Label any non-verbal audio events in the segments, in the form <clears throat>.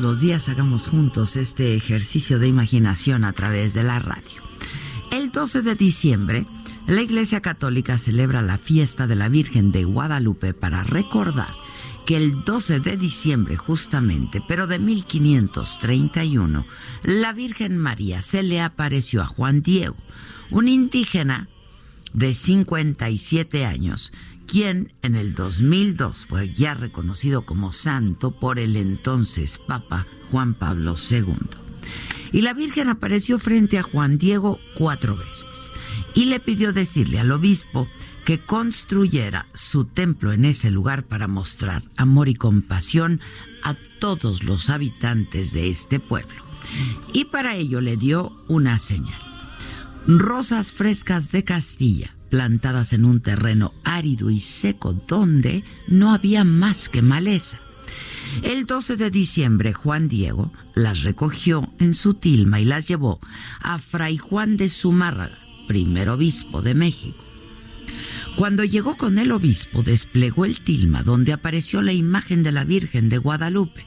Los días hagamos juntos este ejercicio de imaginación a través de la radio. El 12 de diciembre, la Iglesia Católica celebra la fiesta de la Virgen de Guadalupe para recordar que el 12 de diciembre justamente, pero de 1531, la Virgen María se le apareció a Juan Diego, un indígena de 57 años quien en el 2002 fue ya reconocido como santo por el entonces Papa Juan Pablo II. Y la Virgen apareció frente a Juan Diego cuatro veces y le pidió decirle al obispo que construyera su templo en ese lugar para mostrar amor y compasión a todos los habitantes de este pueblo. Y para ello le dio una señal. Rosas frescas de Castilla, plantadas en un terreno árido y seco donde no había más que maleza. El 12 de diciembre Juan Diego las recogió en su tilma y las llevó a Fray Juan de Zumárraga, primer obispo de México. Cuando llegó con el obispo desplegó el tilma donde apareció la imagen de la Virgen de Guadalupe.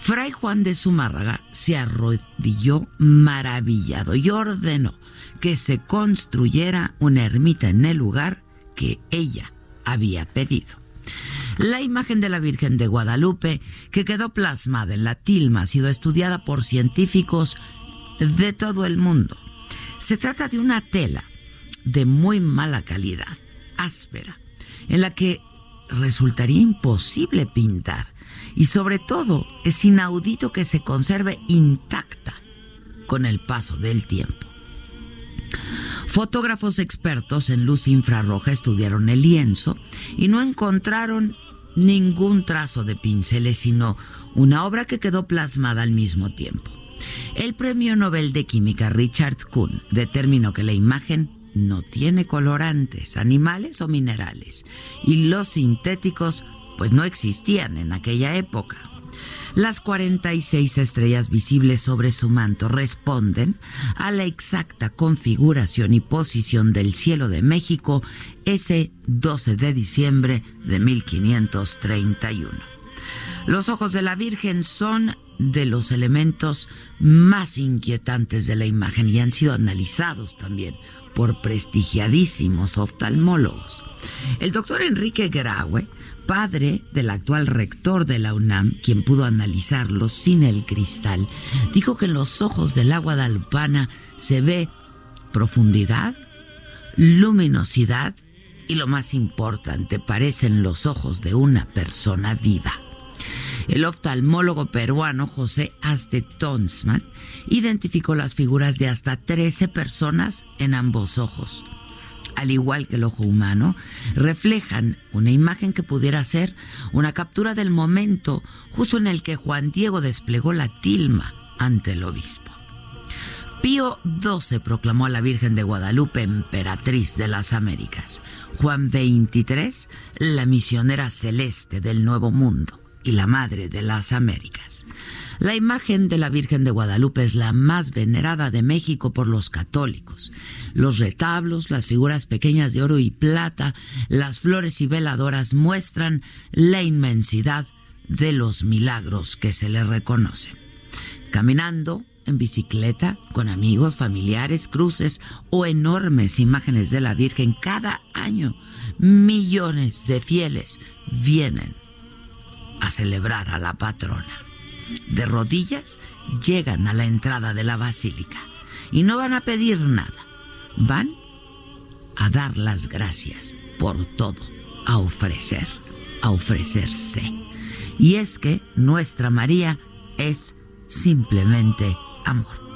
Fray Juan de Zumárraga se arrodilló maravillado y ordenó que se construyera una ermita en el lugar que ella había pedido. La imagen de la Virgen de Guadalupe, que quedó plasmada en la tilma, ha sido estudiada por científicos de todo el mundo. Se trata de una tela de muy mala calidad, áspera, en la que resultaría imposible pintar y sobre todo es inaudito que se conserve intacta con el paso del tiempo. Fotógrafos expertos en luz infrarroja estudiaron el lienzo y no encontraron ningún trazo de pinceles, sino una obra que quedó plasmada al mismo tiempo. El premio Nobel de Química Richard Kuhn determinó que la imagen no tiene colorantes, animales o minerales, y los sintéticos pues no existían en aquella época. Las 46 estrellas visibles sobre su manto responden a la exacta configuración y posición del cielo de México ese 12 de diciembre de 1531. Los ojos de la Virgen son de los elementos más inquietantes de la imagen y han sido analizados también por prestigiadísimos oftalmólogos. El doctor Enrique Graue padre del actual rector de la UNAM, quien pudo analizarlos sin el cristal, dijo que en los ojos del agua dalpana se ve profundidad, luminosidad y lo más importante, parecen los ojos de una persona viva. El oftalmólogo peruano José Azte Tonsman identificó las figuras de hasta 13 personas en ambos ojos al igual que el ojo humano, reflejan una imagen que pudiera ser una captura del momento justo en el que Juan Diego desplegó la tilma ante el obispo. Pío XII proclamó a la Virgen de Guadalupe emperatriz de las Américas. Juan XXIII, la misionera celeste del Nuevo Mundo y la Madre de las Américas. La imagen de la Virgen de Guadalupe es la más venerada de México por los católicos. Los retablos, las figuras pequeñas de oro y plata, las flores y veladoras muestran la inmensidad de los milagros que se le reconocen. Caminando, en bicicleta, con amigos, familiares, cruces o enormes imágenes de la Virgen, cada año millones de fieles vienen a celebrar a la patrona. de rodillas, llegan a la entrada de la basílica y no van a pedir nada, van a dar las gracias por todo, a ofrecer, a ofrecerse. Y es que nuestra María es simplemente amor.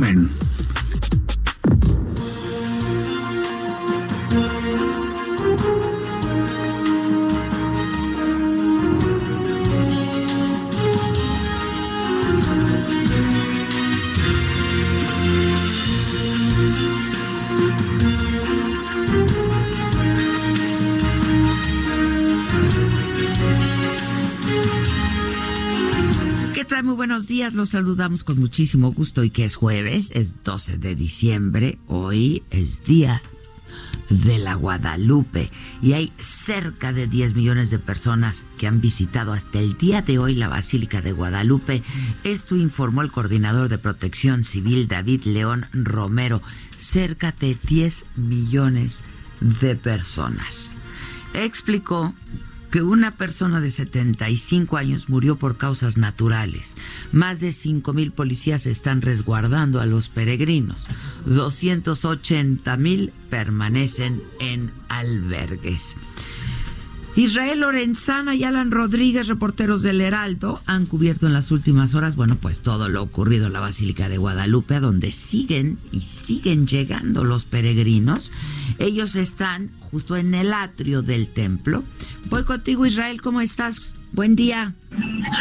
Días, los saludamos con muchísimo gusto y que es jueves, es 12 de diciembre, hoy es día de la Guadalupe y hay cerca de 10 millones de personas que han visitado hasta el día de hoy la Basílica de Guadalupe. Esto informó el coordinador de protección civil David León Romero, cerca de 10 millones de personas. Explicó que una persona de 75 años murió por causas naturales. Más de 5 mil policías están resguardando a los peregrinos. 280 mil permanecen en albergues. Israel Lorenzana y Alan Rodríguez, reporteros del Heraldo, han cubierto en las últimas horas, bueno, pues todo lo ocurrido en la Basílica de Guadalupe, donde siguen y siguen llegando los peregrinos. Ellos están justo en el atrio del templo. Voy contigo, Israel, ¿cómo estás? Buen día.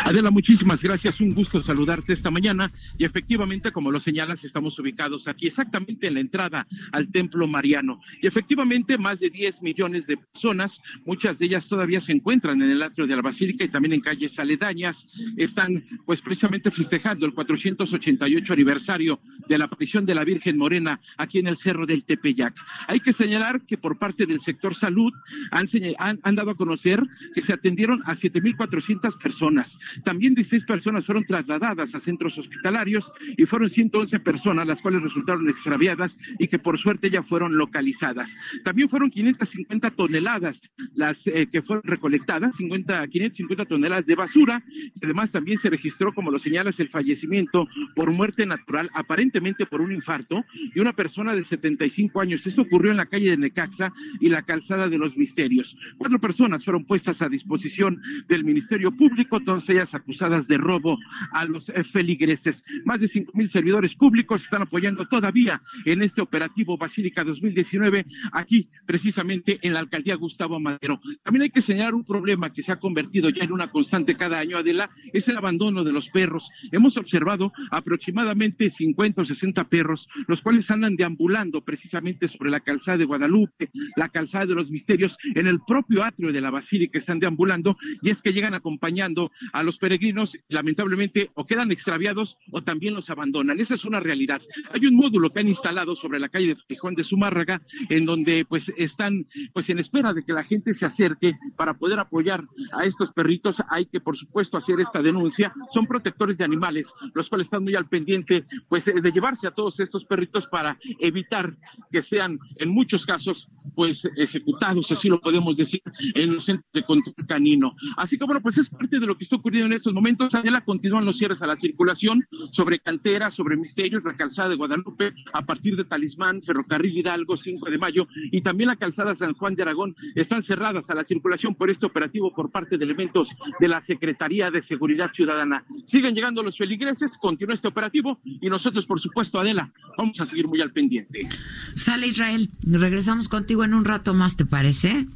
Adela, muchísimas gracias. Un gusto saludarte esta mañana. Y efectivamente, como lo señalas, estamos ubicados aquí exactamente en la entrada al Templo Mariano. Y efectivamente, más de 10 millones de personas, muchas de ellas todavía se encuentran en el atrio de la Basílica y también en calles aledañas, están pues precisamente festejando el 488 aniversario de la aparición de la Virgen Morena aquí en el Cerro del Tepeyac. Hay que señalar que por parte del sector salud han, han, han dado a conocer que se atendieron a 7.400 personas también 16 personas fueron trasladadas a centros hospitalarios y fueron 111 personas las cuales resultaron extraviadas y que por suerte ya fueron localizadas. También fueron 550 toneladas las eh, que fueron recolectadas, 50, 550 toneladas de basura además también se registró, como lo señalas, el fallecimiento por muerte natural, aparentemente por un infarto, y una persona de 75 años. Esto ocurrió en la calle de Necaxa y la calzada de los Misterios. Cuatro personas fueron puestas a disposición del Ministerio Público todas ellas acusadas de robo a los eh, feligreses. Más de cinco mil servidores públicos están apoyando todavía en este operativo Basílica 2019 aquí precisamente en la alcaldía Gustavo Madero. También hay que señalar un problema que se ha convertido ya en una constante cada año, Adela, es el abandono de los perros. Hemos observado aproximadamente 50 o 60 perros, los cuales andan deambulando precisamente sobre la calzada de Guadalupe, la calzada de los misterios, en el propio atrio de la basílica están deambulando y es que llegan acompañando a los peregrinos, lamentablemente, o quedan extraviados o también los abandonan. Esa es una realidad. Hay un módulo que han instalado sobre la calle de Fijón de Zumárraga, en donde pues están pues en espera de que la gente se acerque para poder apoyar a estos perritos. Hay que, por supuesto, hacer esta denuncia. Son protectores de animales, los cuales están muy al pendiente pues de llevarse a todos estos perritos para evitar que sean, en muchos casos, pues ejecutados, así lo podemos decir, en los centros de control canino. Así que bueno, pues es parte de lo que está ocurriendo en estos momentos. Adela continúan los cierres a la circulación sobre canteras, sobre misterios, la calzada de Guadalupe, a partir de Talismán, Ferrocarril Hidalgo, 5 de mayo, y también la calzada San Juan de Aragón están cerradas a la circulación por este operativo por parte de elementos de la Secretaría de Seguridad Ciudadana. Siguen llegando los feligreses, continúa este operativo y nosotros, por supuesto, Adela, vamos a seguir muy al pendiente. Sale Israel, regresamos contigo en un rato más, ¿te parece?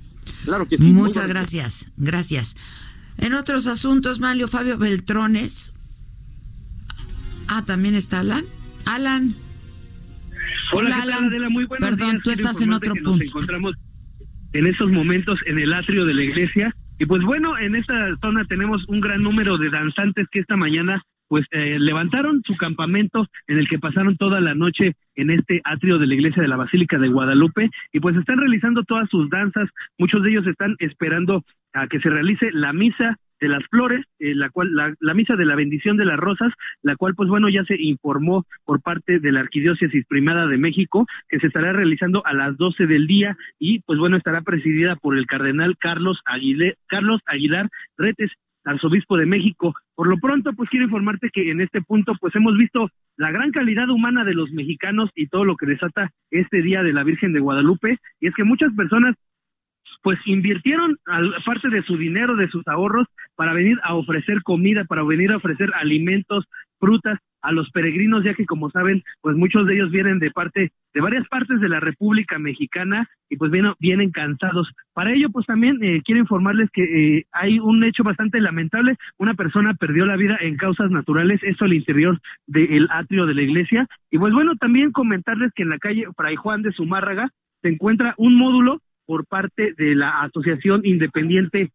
Claro que sí. Muchas gracias, gracias. En otros asuntos, Mario Fabio Beltrones. Ah, también está Alan. Alan. Hola, Adela, muy buenos Perdón, tú estás en otro punto. Nos encontramos en estos momentos en el atrio de la iglesia. Y pues bueno, en esta zona tenemos un gran número de danzantes que esta mañana pues eh, levantaron su campamento en el que pasaron toda la noche en este atrio de la iglesia de la Basílica de Guadalupe y pues están realizando todas sus danzas, muchos de ellos están esperando a que se realice la misa de las flores, eh, la cual la, misa de la bendición de las rosas, la cual pues bueno ya se informó por parte de la Arquidiócesis Primada de México que se estará realizando a las 12 del día y pues bueno estará presidida por el cardenal Carlos Aguilar, Carlos Aguilar Retes, arzobispo de México. Por lo pronto, pues quiero informarte que en este punto, pues hemos visto la gran calidad humana de los mexicanos y todo lo que desata este día de la Virgen de Guadalupe. Y es que muchas personas pues invirtieron parte de su dinero, de sus ahorros, para venir a ofrecer comida, para venir a ofrecer alimentos, frutas a los peregrinos, ya que como saben, pues muchos de ellos vienen de parte de varias partes de la República Mexicana y pues vienen, vienen cansados. Para ello, pues también eh, quiero informarles que eh, hay un hecho bastante lamentable. Una persona perdió la vida en causas naturales, esto al interior del atrio de la iglesia. Y pues bueno, también comentarles que en la calle Fray Juan de Zumárraga se encuentra un módulo por parte de la Asociación Independiente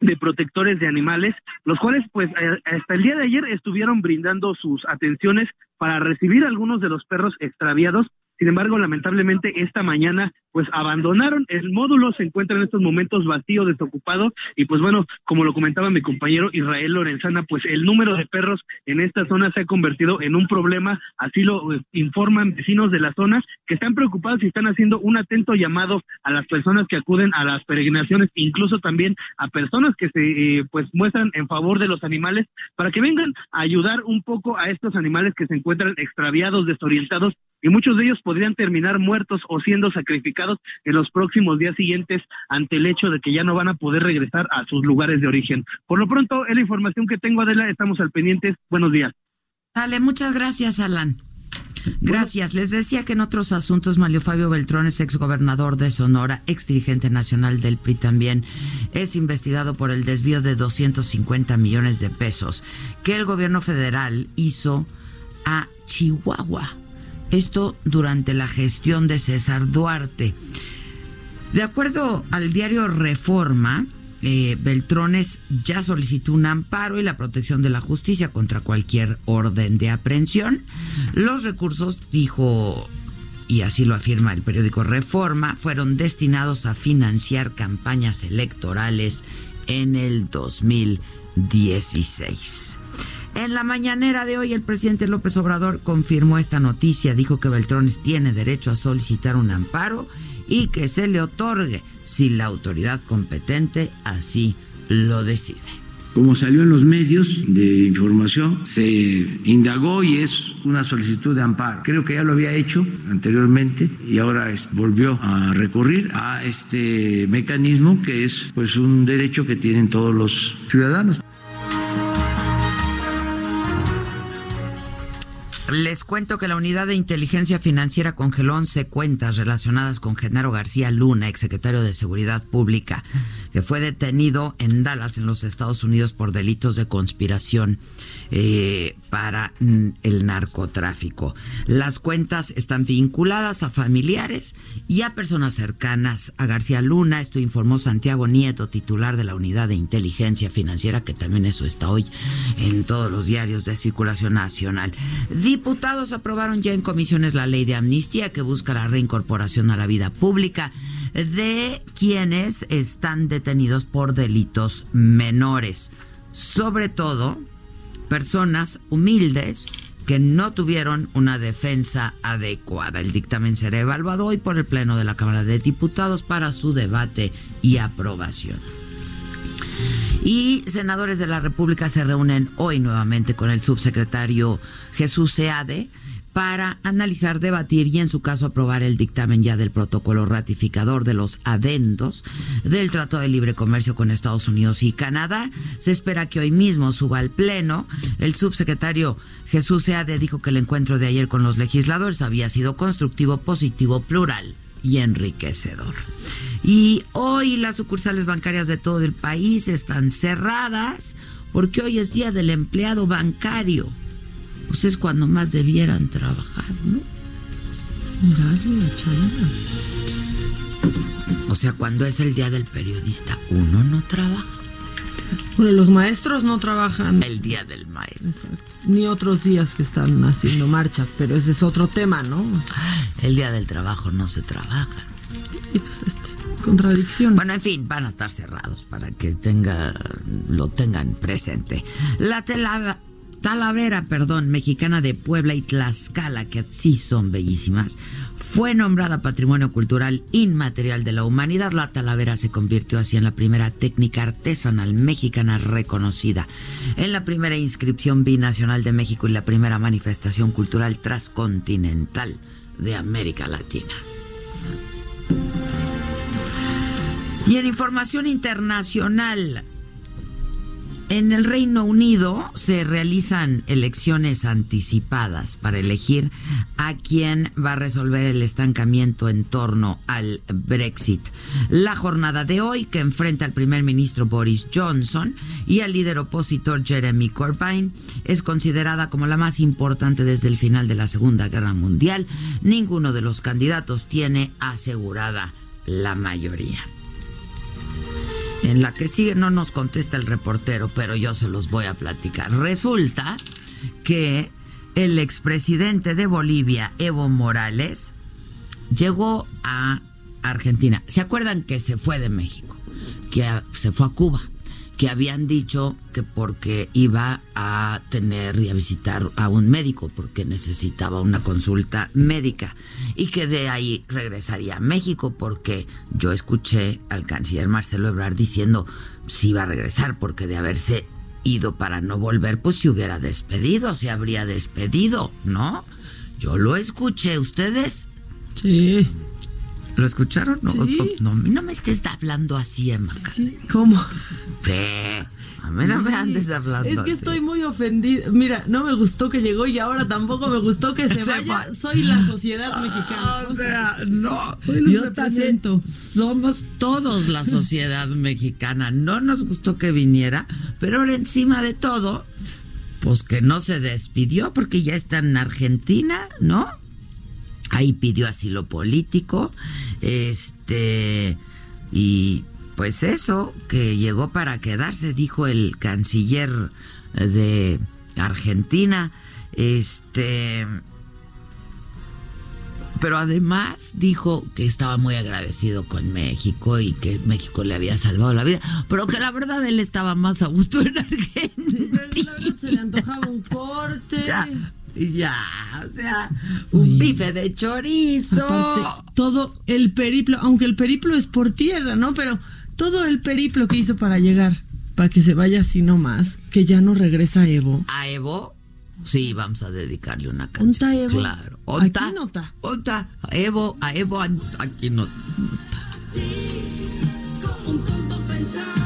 de protectores de animales, los cuales pues eh, hasta el día de ayer estuvieron brindando sus atenciones para recibir algunos de los perros extraviados sin embargo, lamentablemente esta mañana pues abandonaron. El módulo, se encuentra en estos momentos vacío, desocupado. Y pues bueno, como lo comentaba mi compañero Israel Lorenzana, pues el número de perros en esta zona se ha convertido en un problema, así lo eh, informan vecinos de la zona que están preocupados y están haciendo un atento llamado a las personas que acuden a las peregrinaciones, incluso también a personas que se eh, pues muestran en favor de los animales para que vengan a ayudar un poco a estos animales que se encuentran extraviados, desorientados y muchos de ellos podrían terminar muertos o siendo sacrificados en los próximos días siguientes ante el hecho de que ya no van a poder regresar a sus lugares de origen. Por lo pronto, es la información que tengo, Adela, estamos al pendiente. Buenos días. Dale, muchas gracias, Alan. Gracias. Les decía que en otros asuntos, Mario Fabio Beltrón es exgobernador de Sonora, ex dirigente nacional del PRI también, es investigado por el desvío de 250 millones de pesos que el gobierno federal hizo a Chihuahua. Esto durante la gestión de César Duarte. De acuerdo al diario Reforma, eh, Beltrones ya solicitó un amparo y la protección de la justicia contra cualquier orden de aprehensión. Los recursos, dijo, y así lo afirma el periódico Reforma, fueron destinados a financiar campañas electorales en el 2016. En la mañanera de hoy, el presidente López Obrador confirmó esta noticia. Dijo que Beltrones tiene derecho a solicitar un amparo y que se le otorgue si la autoridad competente así lo decide. Como salió en los medios de información, se indagó y es una solicitud de amparo. Creo que ya lo había hecho anteriormente y ahora volvió a recurrir a este mecanismo que es pues un derecho que tienen todos los ciudadanos. Les cuento que la Unidad de Inteligencia Financiera congeló 11 cuentas relacionadas con Genaro García Luna, exsecretario de Seguridad Pública, que fue detenido en Dallas, en los Estados Unidos, por delitos de conspiración eh, para mm, el narcotráfico. Las cuentas están vinculadas a familiares y a personas cercanas a García Luna. Esto informó Santiago Nieto, titular de la Unidad de Inteligencia Financiera, que también eso está hoy en todos los diarios de circulación nacional diputados aprobaron ya en comisiones la ley de amnistía que busca la reincorporación a la vida pública de quienes están detenidos por delitos menores. Sobre todo, personas humildes que no tuvieron una defensa adecuada. El dictamen será evaluado hoy por el Pleno de la Cámara de Diputados para su debate y aprobación. Y senadores de la República se reúnen hoy nuevamente con el subsecretario Jesús Seade para analizar, debatir y en su caso aprobar el dictamen ya del protocolo ratificador de los adendos del Tratado de Libre Comercio con Estados Unidos y Canadá. Se espera que hoy mismo suba al Pleno. El subsecretario Jesús Seade dijo que el encuentro de ayer con los legisladores había sido constructivo, positivo, plural y enriquecedor. Y hoy las sucursales bancarias de todo el país están cerradas porque hoy es día del empleado bancario. Pues es cuando más debieran trabajar, ¿no? O sea, cuando es el día del periodista, uno no trabaja. Bueno, los maestros no trabajan El día del maestro. ni otros días que están haciendo marchas, pero ese es otro tema, ¿no? El día del trabajo no se trabaja. Y pues este, contradicción. Bueno, en fin, van a estar cerrados para que tenga, lo tengan presente. La tela- Talavera, perdón, mexicana de Puebla y Tlaxcala, que sí son bellísimas, fue nombrada Patrimonio Cultural Inmaterial de la Humanidad. La Talavera se convirtió así en la primera técnica artesanal mexicana reconocida, en la primera inscripción binacional de México y la primera manifestación cultural transcontinental de América Latina. Y en información internacional, en el Reino Unido se realizan elecciones anticipadas para elegir a quién va a resolver el estancamiento en torno al Brexit. La jornada de hoy, que enfrenta al primer ministro Boris Johnson y al líder opositor Jeremy Corbyn, es considerada como la más importante desde el final de la Segunda Guerra Mundial. Ninguno de los candidatos tiene asegurada la mayoría. En la que sigue no nos contesta el reportero, pero yo se los voy a platicar. Resulta que el expresidente de Bolivia, Evo Morales, llegó a Argentina. ¿Se acuerdan que se fue de México? Que se fue a Cuba. Que habían dicho que porque iba a tener y a visitar a un médico, porque necesitaba una consulta médica. Y que de ahí regresaría a México, porque yo escuché al canciller Marcelo Ebrard diciendo si iba a regresar, porque de haberse ido para no volver, pues se hubiera despedido, se habría despedido, ¿no? Yo lo escuché, ¿ustedes? Sí. ¿Lo escucharon? No, Sí. no, no me estés hablando así, Emma. Sí. ¿Cómo? A mí no me andes hablando Es que así. estoy muy ofendida. Mira, no me gustó que llegó y ahora tampoco me gustó que se, <laughs> Se vaya. va. Soy la sociedad mexicana. Ah, O sea, no. Yo también somos todos la sociedad mexicana. No nos gustó que viniera, pero ahora encima de todo, pues que no se despidió porque ya está en Argentina, ¿no? Ahí pidió asilo político. Este. Y pues eso, que llegó para quedarse, dijo el canciller de Argentina. Este. Pero además dijo que estaba muy agradecido con México y que México le había salvado la vida, pero que la verdad él estaba más a gusto en Argentina. Se le antojaba un corte. Ya, ya, o sea, un bife de chorizo. Aparte, todo el periplo, aunque el periplo es por tierra, ¿no? Pero todo el periplo que hizo para llegar, para que se vaya así nomás, que ya no regresa Evo. A Evo, sí, vamos a dedicarle una canción. ¿Onta Evo? Claro. Aquí no está. Onta, a Evo, a Evo, aquí no. Creo que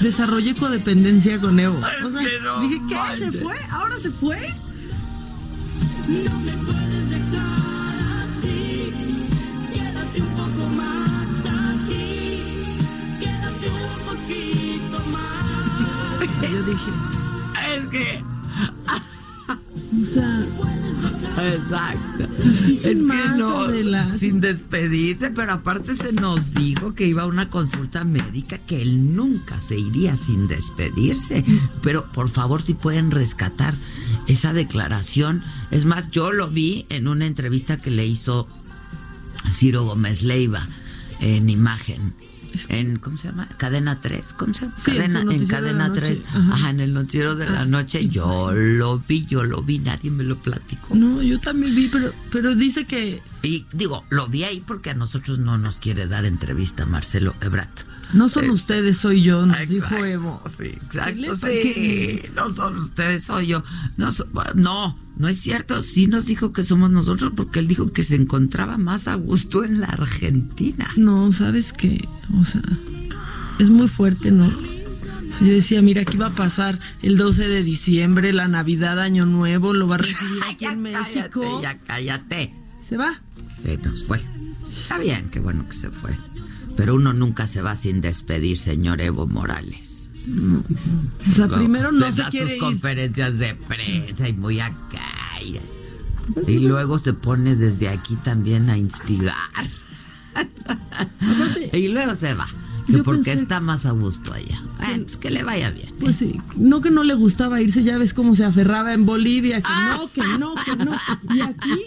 desarrollé codependencia con Evo. O sea, que no dije, ¿qué? manches. ¿Se fue? ¿Ahora se fue? Yo dije, Es que, o sea, exacto. Es que más, no, Adela. sin despedirse, pero aparte se nos dijo que iba a una consulta médica que él nunca se iría sin despedirse. Pero por favor, si pueden rescatar esa declaración. Es más, yo lo vi en una entrevista que le hizo Ciro Gómez Leiva en imagen. En, ¿cómo se llama? Cadena 3, ¿cómo se llama? Sí, en Cadena, en noticiero de Cadena la noche. 3. Ajá. Ajá, en el noticiero de la Ah. noche. Yo lo vi, yo lo vi, nadie me lo platicó. no, yo también vi, pero, pero dice que Y digo, lo vi ahí porque a nosotros no nos quiere dar entrevista Marcelo Ebrard. No son Eh, ustedes, soy yo, nos Exacto, dijo Evo. Sí, ¿Qué exacto. Sí, no son ustedes, soy yo. No, so- no, no es cierto. Sí nos dijo que somos nosotros porque él dijo que se encontraba más a gusto en la Argentina. No, ¿sabes qué? O sea, es muy fuerte, ¿no? O sea, yo decía, mira, aquí va a pasar el 12 de diciembre, la Navidad, Año Nuevo, lo va a recibir aquí <laughs> ya en México. cállate, ya cállate. Se va. Se nos fue. Está bien, qué bueno que se fue. Pero uno nunca se va sin despedir, señor Evo Morales. O sea, primero no se da quiere sus ir. conferencias de prensa y muy acá. y Y luego se pone desde aquí también a instigar. <laughs> y luego se va. Porque está más a gusto allá. pues que le vaya bien. Pues sí, no que no le gustaba irse, ya ves cómo se aferraba en Bolivia, que no, que no, que no. Y aquí,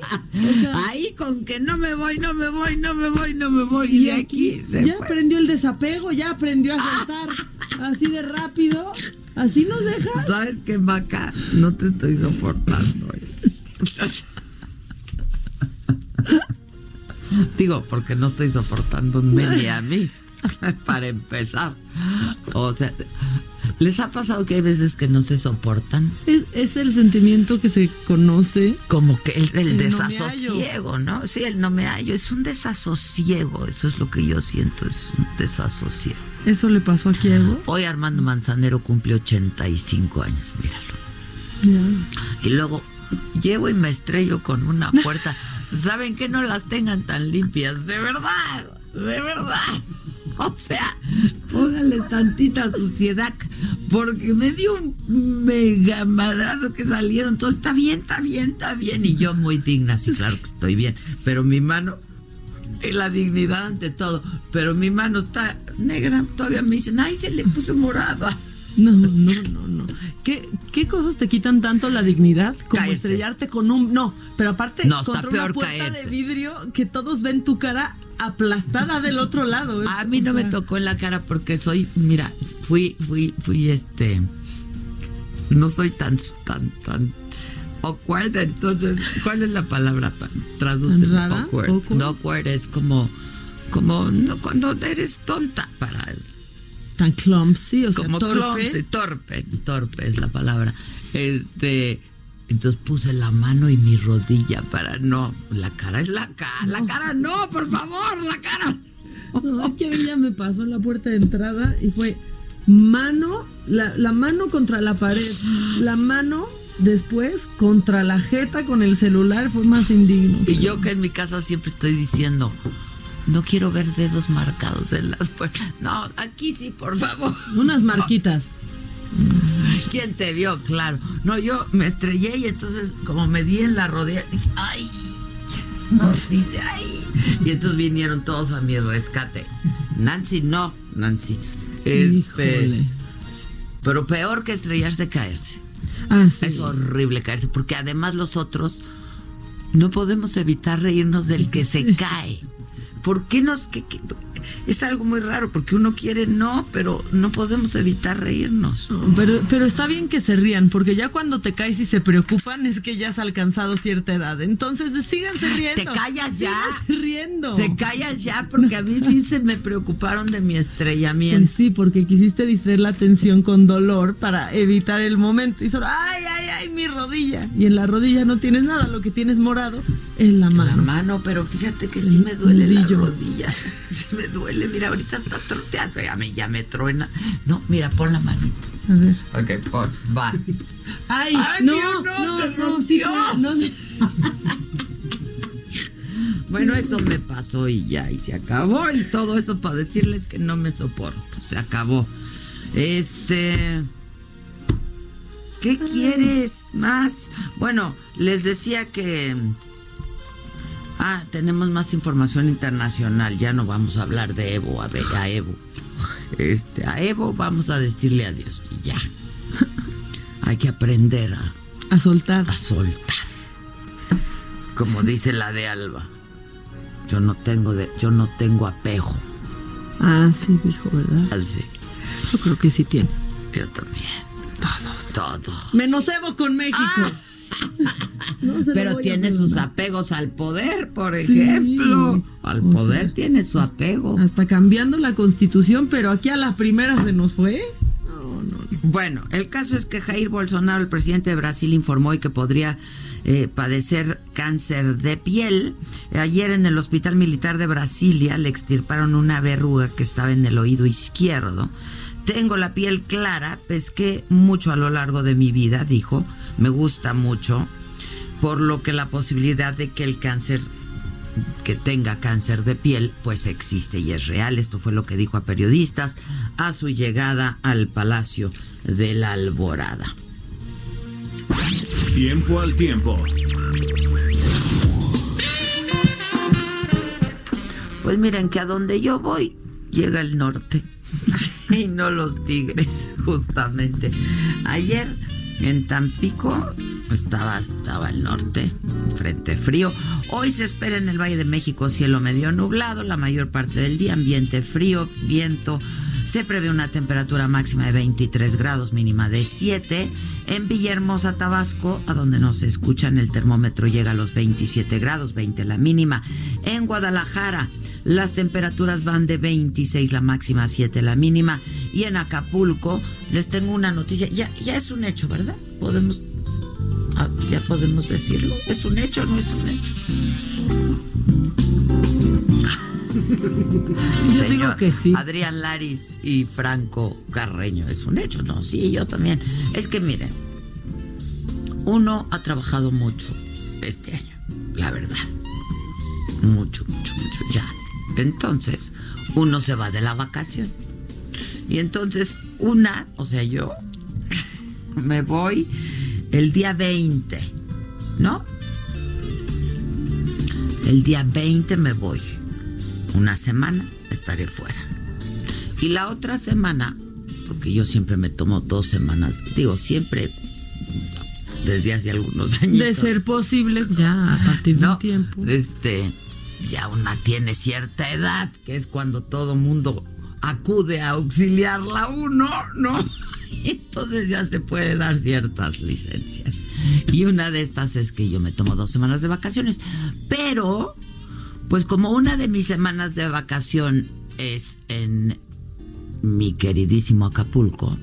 ahí con que no me voy, no me voy, no me voy, no me voy. Y, aquí, ya aprendió el desapego, ya aprendió a saltar así de rápido. Así nos deja. ¿Sabes qué, Maca? No te estoy soportando. <laughs> Digo, porque no estoy soportando ni a mí, <laughs> para empezar. O sea, ¿les ha pasado que hay veces que no se soportan? Es, el sentimiento que se conoce. Como que el, el, desasosiego, ¿no? Sí, el no me hallo. Es un desasosiego. Eso es lo que yo siento, es un desasosiego. ¿Eso le pasó a Evo? Hoy Armando Manzanero cumple 85 años, míralo. Y luego llego y me estrello con una <laughs> puerta. ¿Saben que no las tengan tan limpias? De verdad, de verdad. <laughs> O sea, póngale tantita suciedad porque me dio un mega madrazo que salieron. Todo está bien, está bien, está bien. Y yo muy digna, sí, claro que estoy bien. Pero mi mano, y la dignidad ante todo. Pero mi mano está negra. Todavía me dicen, ay, se le puso morada. No, no, no, no. ¿Qué, ¿Qué cosas te quitan tanto la dignidad? Como estrellarte con un. No, pero aparte, no, contra una puerta de vidrio que todos ven tu cara aplastada del otro lado. a mí no me tocó en la cara porque soy. Mira, fui, fui, fui este. No soy tan, tan, tan awkward, entonces, ¿cuál es la palabra para traducir awkward? No, awkward es como, como no, cuando eres tonta para tan clumsy, o sea, como torpe. torpe, torpe es la palabra. Este, entonces puse la mano y mi rodilla para no, la cara es la cara, la cara no, por favor, la cara. No, es que a mí ya me pasó en la puerta de entrada y fue mano, la, la mano contra la pared, la mano después contra la jeta con el celular fue más indigno. Y yo que en mi casa siempre estoy diciendo, no quiero ver dedos marcados en las puertas. No, aquí sí, por favor. Unas marquitas. ¿Quién te vio? Claro. No, yo me estrellé y entonces como me di en la rodilla, dije, ay, no, sí, ay. Y entonces vinieron todos a mi rescate. Nancy, no, Nancy. Este, pero peor que estrellarse, caerse. Ah, sí. Es horrible caerse, porque además los otros no podemos evitar reírnos del que se cae. ¿Por qué nos.? es algo muy raro, porque uno quiere no, pero no podemos evitar reírnos. pero, pero está bien que se rían, porque ya cuando te caes y se preocupan es que ya has alcanzado cierta edad. Entonces, síganse riendo. Te callas ya. riendo. Te callas ya, porque a mí sí se me preocuparon de mi estrellamiento. Pues sí, porque quisiste distraer la atención con dolor para evitar el momento. Y solo, ay, ay, ay, mi rodilla. Y en la rodilla no tienes nada, lo que tienes morado es la mano. La mano, pero fíjate que sí me duele la rodilla. <laughs> Sí me duele, mira, ahorita está troteando, ya me, ya me truena. No, mira, pon la manita. A ver. Ok, pon, va. Ay, no, no, no, no, <laughs> Bueno, eso me pasó y ya, y se acabó. Y todo eso para decirles que no me soporto. Se acabó. Este. ¿Qué quieres más? Bueno, les decía que Ah, tenemos más información internacional. Ya no vamos a hablar de Evo, a, ver, a Evo. Este, a Evo vamos a decirle adiós y ya. <laughs> Hay que aprender a, a soltar. A soltar. Como dice la de Alba. Yo no tengo de, yo no tengo apego. Ah, sí dijo, ¿verdad? Yo creo que sí tiene. Yo también. Todos. Todos. Menos Evo con México. Ah. Pero tiene sus apegos al poder, por ejemplo. Al poder tiene su apego. Hasta cambiando la constitución, pero aquí a la primera se nos fue. Bueno, el caso es que Jair Bolsonaro, el presidente de Brasil, informó que podría eh, padecer cáncer de piel. Ayer en el Hospital Militar de Brasilia le extirparon una verruga que estaba en el oído izquierdo. Tengo la piel clara, pesqué mucho a lo largo de mi vida, dijo me gusta mucho, por lo que la posibilidad de que el cáncer que tenga cáncer de piel, pues existe y es real. Esto fue lo que dijo a periodistas a su llegada al Palacio de la Alborada. Tiempo al tiempo. Pues miren que a donde yo voy llega el norte <laughs> y no los tigres, justamente. Ayer en Tampico estaba, estaba el norte, frente frío. Hoy se espera en el Valle de México cielo medio nublado, la mayor parte del día ambiente frío, viento. Se prevé una temperatura máxima de 23 grados, mínima de 7. En Villahermosa, Tabasco, a donde nos escuchan, el termómetro llega a los 27 grados, 20 la mínima. En Guadalajara, las temperaturas van de 26 la máxima, 7 la mínima. Y en Acapulco, les tengo una noticia. Ya, ya es un hecho, ¿verdad? Podemos. ah, ya podemos decirlo. ¿Es un hecho o no es un hecho? <laughs> Yo digo que sí. Adrián Laris y Franco Carreño. Es un hecho, ¿no? Sí, yo también. Es que miren, uno ha trabajado mucho este año, la verdad. Mucho, mucho, mucho, ya. Entonces, uno se va de la vacación. Y entonces, una, o sea, yo me voy el día 20, ¿no? El día 20 me voy. Una semana estaré fuera. Y la otra semana, porque yo siempre me tomo dos semanas, digo, siempre desde hace algunos años. De ser posible, ya a partir de No, un tiempo. Este, ya una tiene cierta edad, que es cuando todo mundo acude a auxiliarla uno, ¿no? Entonces ya se puede dar ciertas licencias. Y una de estas es que yo me tomo dos semanas de vacaciones. Pero, pues como una de mis semanas de vacación es en mi queridísimo Acapulco,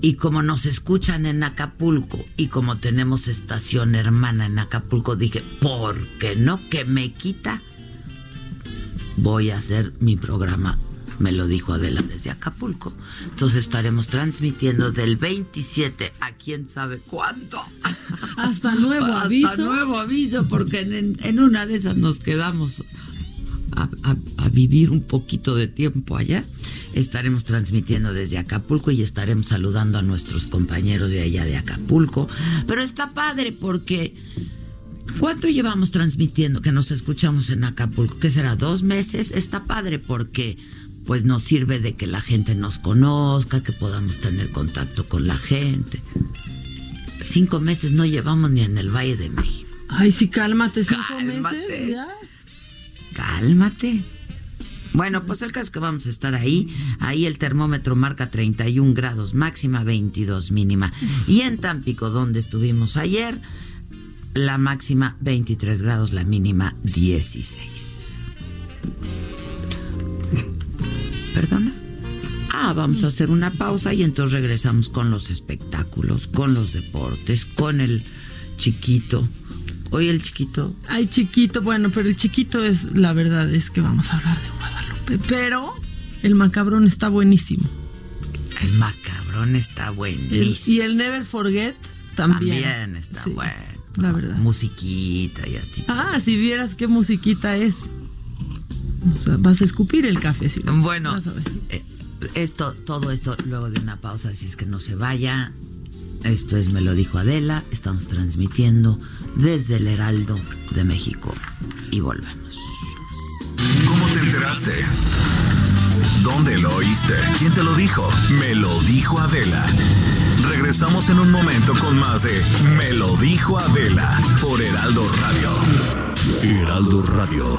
y como nos escuchan en Acapulco y como tenemos estación hermana en Acapulco, dije, ¿por qué no? Que me quita. Voy a hacer mi programa, me lo dijo Adela desde Acapulco. Entonces estaremos transmitiendo del 27 a quién sabe cuándo. <laughs> Hasta nuevo Hasta aviso. nuevo aviso, porque en, en una de esas nos quedamos a, a- a vivir un poquito de tiempo allá. Estaremos transmitiendo desde Acapulco y estaremos saludando a nuestros compañeros de allá de Acapulco. Pero está padre porque ¿cuánto llevamos transmitiendo que nos escuchamos en Acapulco? ¿Qué será? ¿Dos meses? Está padre porque pues nos sirve de que la gente nos conozca, que podamos tener contacto con la gente. Cinco meses no llevamos ni en el Valle de México. Ay, sí, cálmate, cinco Cálmate. meses ya. Cálmate. Bueno, pues el caso es que vamos a estar ahí. Ahí el termómetro marca 31 grados máxima, 22 mínima. Y en Tampico, donde estuvimos ayer, la máxima 23 grados, la mínima 16. ¿Perdona? Ah, vamos a hacer una pausa y entonces regresamos con los espectáculos, con los deportes, con el chiquito. Hoy el chiquito Ay, chiquito, bueno, pero el chiquito es, la verdad es que vamos a hablar de Guadalupe. Pero el macabrón está buenísimo. El macabrón está buenísimo. y el Never Forget también. También está Sí, bueno. La verdad. Musiquita y así. Ah, si vieras qué musiquita es. O sea, vas a escupir el café. Si no. Bueno, Vas a ver. eh, esto, todo esto luego de una pausa, así es que no se vaya. Esto es Me lo dijo Adela. Estamos transmitiendo desde el Heraldo de México. Y volvemos. ¿Cómo te enteraste? ¿Dónde lo oíste? ¿Quién te lo dijo? Me lo dijo Adela. Regresamos en un momento con más de Me lo dijo Adela por Heraldo Radio. Heraldo Radio.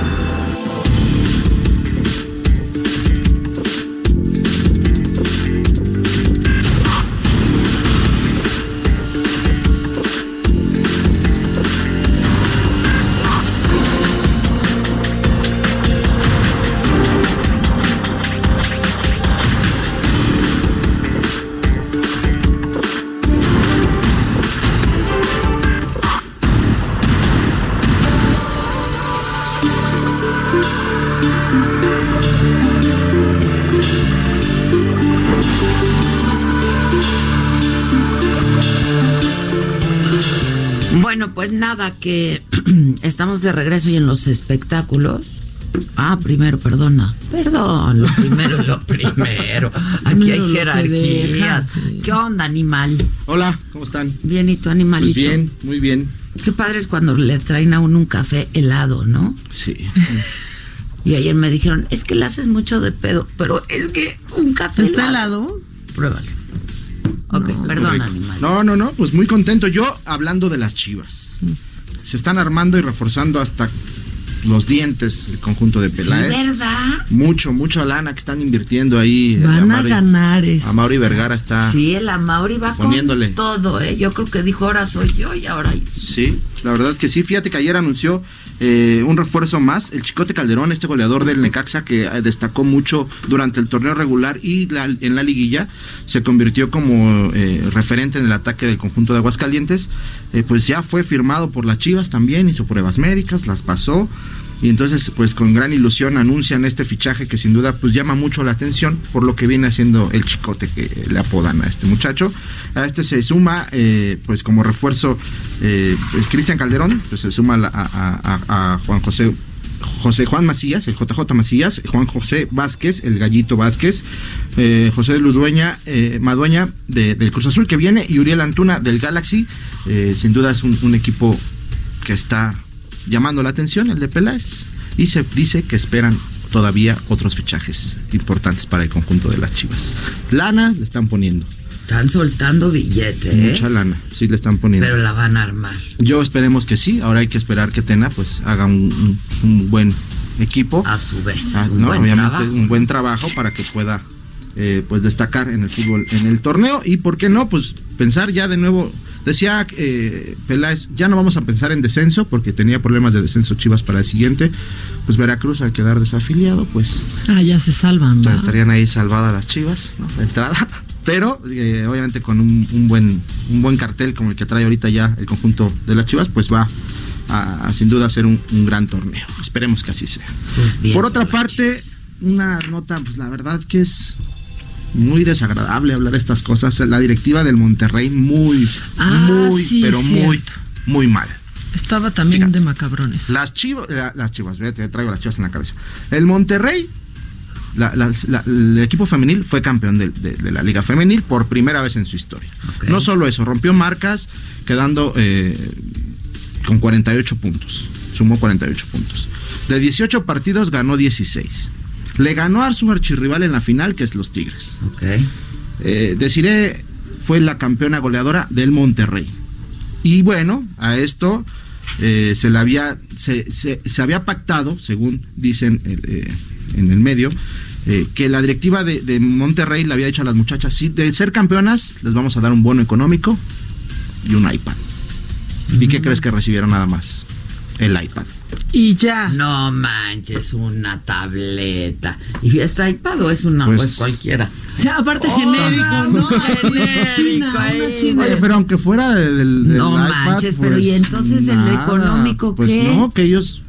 Que <clears throat> estamos de regreso y en los espectáculos. Ah, primero, perdona. Perdón, lo primero es lo <laughs> primero. Aquí hay jerarquías. ¿Qué onda, animal? Hola, ¿cómo están? Bien, ¿y tu animalito? Pues bien, muy bien. Qué padre es cuando le traen a uno un café helado, ¿no? Sí. <laughs> Y ayer me dijeron, es que le haces mucho de pedo, pero es que un café ¿Está helado. helado? Pruébale. Ok, perdón, Correcto. animal. No, no, no, pues muy contento. Yo hablando de las chivas. Se están armando y reforzando hasta los dientes el conjunto de Sí, Peláez. ¿verdad? Mucho, mucha lana que están invirtiendo ahí. eh, Van a Amaury- ganar. Amaury Vergara está. Sí, el Amauri va Poniéndole. con todo, ¿eh? Yo creo que dijo, ahora soy yo y ahora... Sí, la verdad es que sí. Fíjate que ayer anunció eh, un refuerzo más, el Chicote Calderón, este goleador del Necaxa que eh, destacó mucho durante el torneo regular y la- en la liguilla, se convirtió como eh, referente en el ataque del conjunto de Aguascalientes. Eh, pues ya fue firmado por las Chivas también, hizo pruebas médicas, las pasó. Y entonces, pues con gran ilusión anuncian este fichaje que sin duda pues llama mucho la atención por lo que viene haciendo el chicote que le apodan a este muchacho. A este se suma, eh, pues como refuerzo, eh, pues, Cristian Calderón, pues se suma a, Juan José. José Juan Macías, el JJ Macías, Juan José Vázquez, el Gallito Vázquez, eh, José Ludueña, eh, Madueña de- del Cruz Azul que viene y Uriel Antuna del Galaxy. Sin duda es un equipo que está llamando la atención, el de Peláez. Y se dice que esperan todavía otros fichajes importantes para el conjunto de las Chivas. Lana le están poniendo, Están soltando billete, ¿eh? mucha lana, sí le están poniendo. Pero la van a armar. Yo esperemos que sí, ahora hay que esperar que Tena pues haga un, un- un buen equipo. A su vez. Ah, un no, buen obviamente un buen trabajo para que pueda eh, pues destacar en el fútbol, en el torneo y por qué no, pues pensar ya de nuevo. Decía eh, Peláez, ya no vamos a pensar en descenso porque tenía problemas de descenso Chivas para el siguiente. Pues Veracruz al quedar desafiliado, pues Ah, ya se salvan. ¿va? estarían ahí salvadas las Chivas, ¿no? De entrada. <laughs> Pero eh, obviamente con un, un buen un buen cartel como el que trae ahorita ya el conjunto de las Chivas, pues va a, a sin duda ser un, un gran torneo. Esperemos que así sea. Pues bien, Por otra la parte, una nota, pues la verdad que es muy desagradable hablar estas cosas. La directiva del Monterrey muy, Ah, muy, sí, pero muy, muy mal. Estaba también Fíjate. de macabrones. Las chivas, la- las chivas, ve, te traigo las chivas en la cabeza. El Monterrey, la- la- la- el equipo femenil fue campeón de, de- de la Liga Femenil por primera vez en su historia. No solo eso, rompió marcas quedando eh, con 48 puntos. Sumó 48 puntos. De 18 partidos ganó 16. Le ganó a su archirrival en la final, que es los Tigres. Ok. Eh, Desiree fue la campeona goleadora del Monterrey. Y bueno, a esto eh, se le había se, se- se había pactado, según dicen eh, en el medio, eh, que la directiva de, de Monterrey le había dicho a las muchachas, si de ser campeonas les vamos a dar un bono económico y un iPad. ¿Y qué crees que recibieron nada más? El iPad. Y ya. No manches, una tableta. ¿Y es iPad o es una Pues- pues cualquiera? O sea, aparte Oh, genérico, ¿no? genérico, China, una eh. china. Oye, pero aunque fuera de- del, del No iPad, manches, pero ¿y entonces el económico pues qué? no, que ellos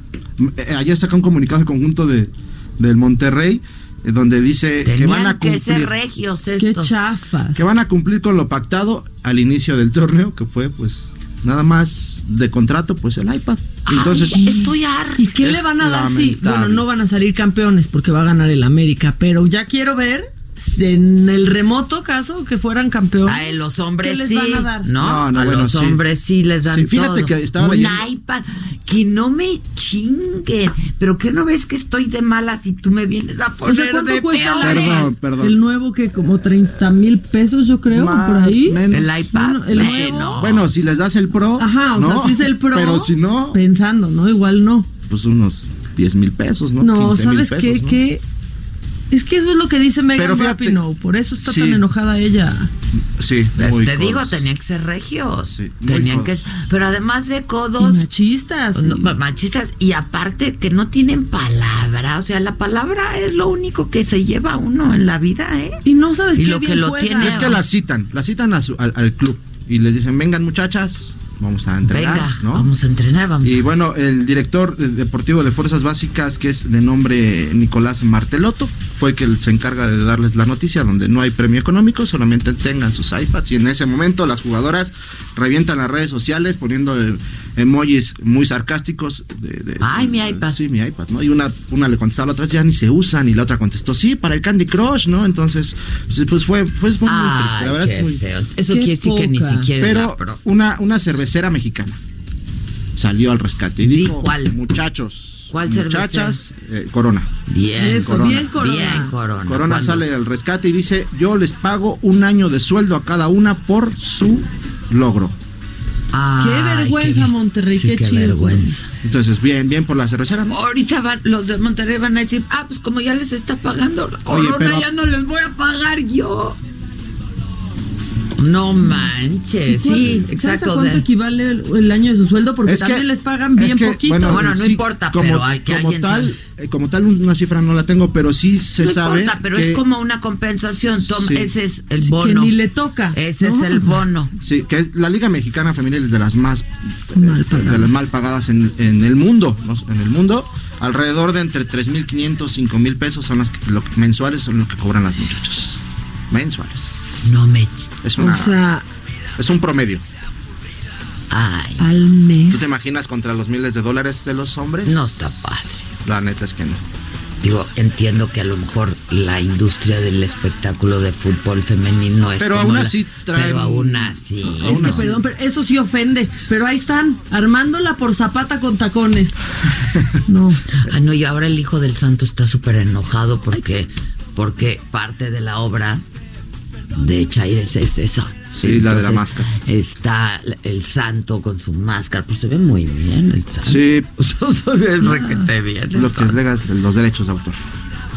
eh, ayer saca un comunicado el conjunto de del Monterrey eh, donde dice que van a Tenían que ser cumplir regios Qué estos. chafas. que van a cumplir con lo pactado al inicio del torneo, que fue pues nada más de contrato, pues el iPad. Entonces, Ay, estoy harta. ¿Y qué Es le van a dar? Sí, lamentable. bueno, no van a salir campeones porque va a ganar el América, pero ya quiero ver si en el remoto caso que fueran campeones. A los hombres ¿qué les sí. van a dar? No, No, no, a bueno, los sí. hombres sí les dan Sí, fíjate todo. que estaba Un leyendo- iPad. Que no me chinguen. Pero que no ves que estoy de malas y tú me vienes a O poner sea, ¿cuánto de cuesta? Perdón, perdón. El nuevo que como 30 mil pesos yo creo, Más, por ahí. menos. El iPad. Bueno, el Bueno. nuevo. bueno, si les das el Pro, Ajá, o ¿no? sea, si es el pro. Pero si no, Pensando, ¿no? Igual no. pues unos 10 mil pesos, ¿no? No, 15 mil ¿sabes qué? pesos, ¿no? Que es que eso es lo que dice Megan Rapinoe, por eso está Sí. tan enojada ella. Sí, Pues muy te digo, tenían que ser regios. Sí, tenían que. Pero además de Y codos. machistas. no, machistas y aparte que no tienen palabra, o sea, la palabra es lo único que se lleva uno en la vida, ¿eh? Y no sabes Y qué lo que bien lo juega. tiene Es que la citan, la citan a su- al, al club y les dicen, vengan muchachas, vamos a entrenar, Venga, ¿no? vamos a entrenar, vamos Y a bueno, el director de- deportivo de Fuerzas Básicas, que es de nombre Nicolás Marteloto, fue que se encarga de darles la noticia donde no hay premio económico, solamente tengan sus iPads y en ese momento las jugadoras revientan las redes sociales poniendo eh, emojis muy sarcásticos. De, Ay, mi iPad. Sí, mi iPad, ¿no? Y una, una le contestaba a la otra, ya ni se usan, y la otra contestó, sí, para el Candy Crush, ¿no? Entonces, pues, pues fue, fue muy, Ay, triste. La verdad qué es muy feo. Eso quiere decir que ni siquiera Pero pro- una, una cervecera mexicana salió al rescate y Di dijo, cuál. muchachos, ¿Cuál muchachas, eh, Corona. Bien, Eso, Corona. bien Corona. bien, Corona. Corona ¿Cuándo? sale al rescate y dice, yo les pago un año de sueldo a cada una por su logro. Ay, Qué vergüenza, Monterrey, sí, qué qué chido. vergüenza. Entonces, bien, bien por la cervecera. Ahorita van, los de Monterrey van a decir, ah, pues como ya les está pagando la Oye, corona, pero- ya no les voy a pagar yo. No manches, sí, ¿Sabes a exacto. cuánto de- equivale el, el año de su sueldo? Porque Es que- también les pagan bien que, poquito. Bueno, no importa, pero hay que como alguien tal, sabe. eh, como tal una cifra no la tengo, pero sí se no sabe importa, pero que- es como una compensación, Tom, Sí. ese es el que bono. ni le toca. Ese ¿no? es el bono. Sí, que es la Liga Mexicana Femenil es de las más eh, Mal pagadas. de las mal pagadas en, en el mundo, ¿no? en el mundo, alrededor de entre 3.500 5.000 pesos son las que, lo que- mensuales son lo que cobran las muchachas. Mensuales. No me. Es una O sea, es un promedio. Ay, al mes. ¿Tú te imaginas contra los miles de dólares de los hombres? no está padre. La neta es que no. Digo, entiendo que a lo mejor la industria del espectáculo de fútbol femenino no es Pero como aún la- así traen- Pero aún así. Es Aún que, así. perdón, pero eso sí ofende. Pero ahí están, armándola por zapata con tacones. <laughs> No. Ah, no, y ahora el hijo del santo está súper enojado porque, porque parte de la obra de Chaires es esa. Sí, la de la máscara. Está el santo con su máscara, pues se ve muy bien el santo. Sí. <laughs> O sea, se ve requete bien. el Lo que legas los derechos de autor.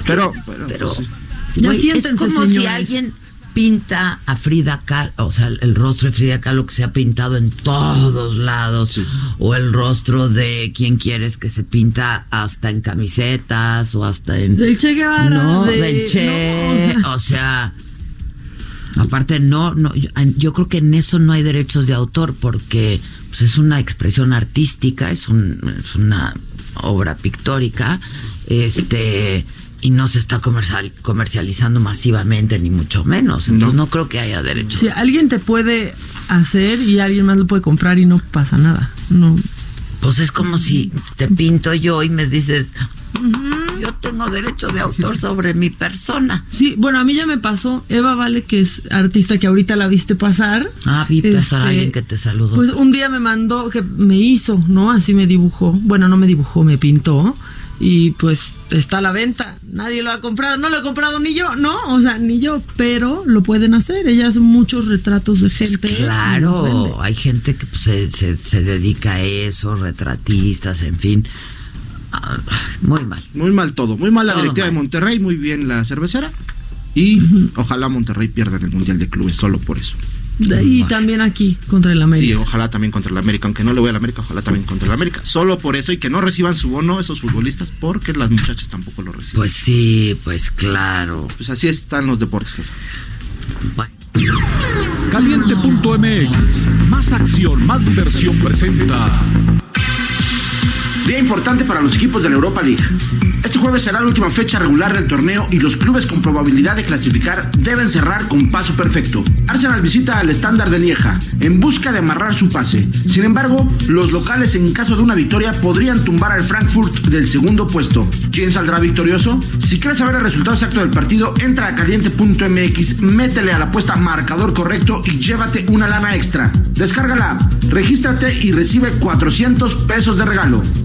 Pero, pero, Pero, pues, sí. Ya es como si señores. alguien pinta a Frida Kahlo, o sea, el rostro de Frida Kahlo que se ha pintado en todos lados, o el rostro de quien quieres que se pinta hasta en camisetas o hasta en Del Che Guevara. no, de- del Che, no, o sea, o sea, aparte no, no, yo, yo creo que en eso no hay derechos de autor porque pues, es una expresión artística, es, un, es una obra pictórica, este y no se está comercial, comercializando masivamente ni mucho menos, entonces no, creo que haya derechos. si alguien te puede hacer y alguien más lo puede comprar y no pasa nada. No. Pues es como si te pinto yo y me dices, yo tengo derecho de autor sobre mi persona. Sí, bueno, a mí ya me pasó. Eva Vale, que es artista que ahorita la viste pasar. Ah, vi pasar a Este, alguien que te saludó. Pues un día me mandó, que me hizo, ¿no? Así me dibujó. Bueno, no me dibujó, me pintó. Y pues está a la venta. Nadie lo ha comprado. No lo he comprado ni yo, ¿no? O sea, ni yo. Pero lo pueden hacer. Ella hace muchos retratos de gente. los vende. Claro, hay gente que pues, se, se, se dedica a eso, retratistas, en fin. Muy mal. Muy mal todo. Muy mal la Todo directiva mal. de Monterrey, muy bien la cervecera. Y ojalá Monterrey pierda en el Mundial de Clubes solo por eso. De- Y también aquí, contra el Sí, América. ojalá también contra el América, aunque no le voy al América, ojalá también contra el América. Solo por eso y que no reciban su bono esos futbolistas, porque las muchachas tampoco lo reciben. Pues sí, pues claro. Pues así están los deportes, jefe. Caliente.mx, más acción, más diversión presenta. Día importante para los equipos de la Europa League. Este jueves será la última fecha regular del torneo y los clubes con probabilidad de clasificar deben cerrar con paso perfecto. Arsenal visita al estándar de Lieja en busca de amarrar su pase. Sin embargo, los locales en caso de una victoria podrían tumbar al Frankfurt del segundo puesto. ¿Quién saldrá victorioso? Si quieres saber el resultado exacto del partido, entra a caliente.mx, métele a la apuesta marcador correcto y llévate una lana extra. Descarga la app, regístrate y recibe 400 pesos de regalo.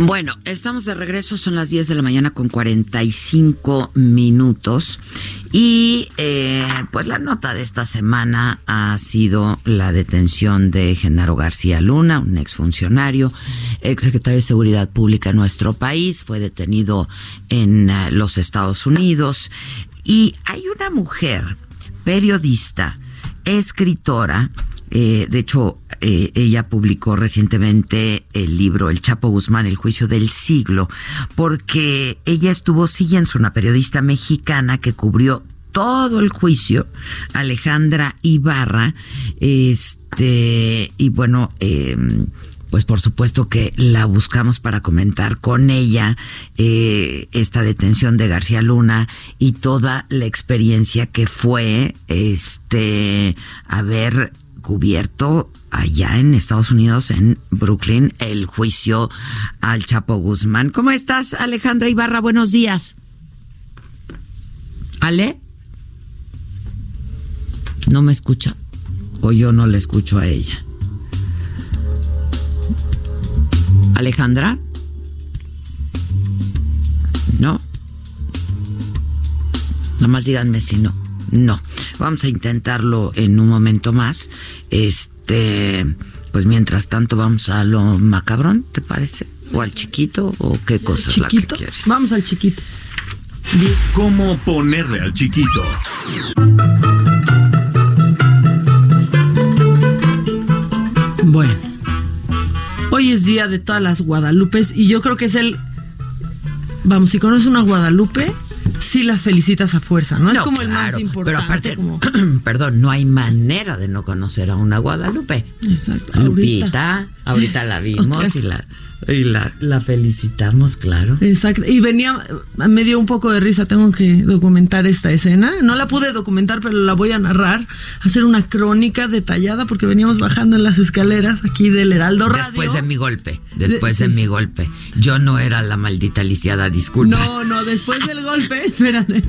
Bueno, estamos de regreso, son las 10 de la mañana con 45 minutos y eh, pues la nota de esta semana ha sido la detención de Genaro García Luna, un exfuncionario, exsecretario de Seguridad Pública en nuestro país, fue detenido en uh, los Estados Unidos y hay una mujer, periodista, escritora, eh, de hecho, eh, ella publicó recientemente el libro El Chapo Guzmán, El Juicio del Siglo, porque ella estuvo siguiendo, una periodista mexicana que cubrió todo el juicio, Alejandra Ibarra, este, y bueno, eh, pues por supuesto que la buscamos para comentar con ella eh, esta detención de García Luna y toda la experiencia que fue este haber allá en Estados Unidos, en Brooklyn, el juicio al Chapo Guzmán. ¿Cómo estás, Alejandra Ibarra? Buenos días. ¿Ale? ¿No me escucha? ¿O yo no le escucho a ella? ¿Alejandra? ¿No? Nada más díganme si no. No. Vamos a intentarlo en un momento más. Este, pues mientras tanto vamos a lo macabrón, ¿te parece? ¿O al chiquito? ¿O qué cosa es la que quieres? Vamos al chiquito. ¿Cómo ponerle al chiquito? Bueno, hoy es día de todas las Guadalupes y yo creo que es el. Vamos, si conoces una Guadalupe, sí la felicitas a fuerza, ¿no? es como el más importante. Pero aparte, como... <clears throat> perdón, no hay manera de no conocer a una Guadalupe. Exacto. Lupita, ahorita, la vimos y la y la, la felicitamos, claro. Exacto. Y venía, me dio un poco de risa, tengo que documentar esta escena. No la pude documentar, pero la voy a narrar, hacer una crónica detallada porque veníamos bajando en las escaleras aquí del Heraldo Radio. Después de mi golpe, después De- de, sí. mi golpe. Yo no era la maldita lisiada, disculpa. No, no, después del golpe, <laughs> espérate.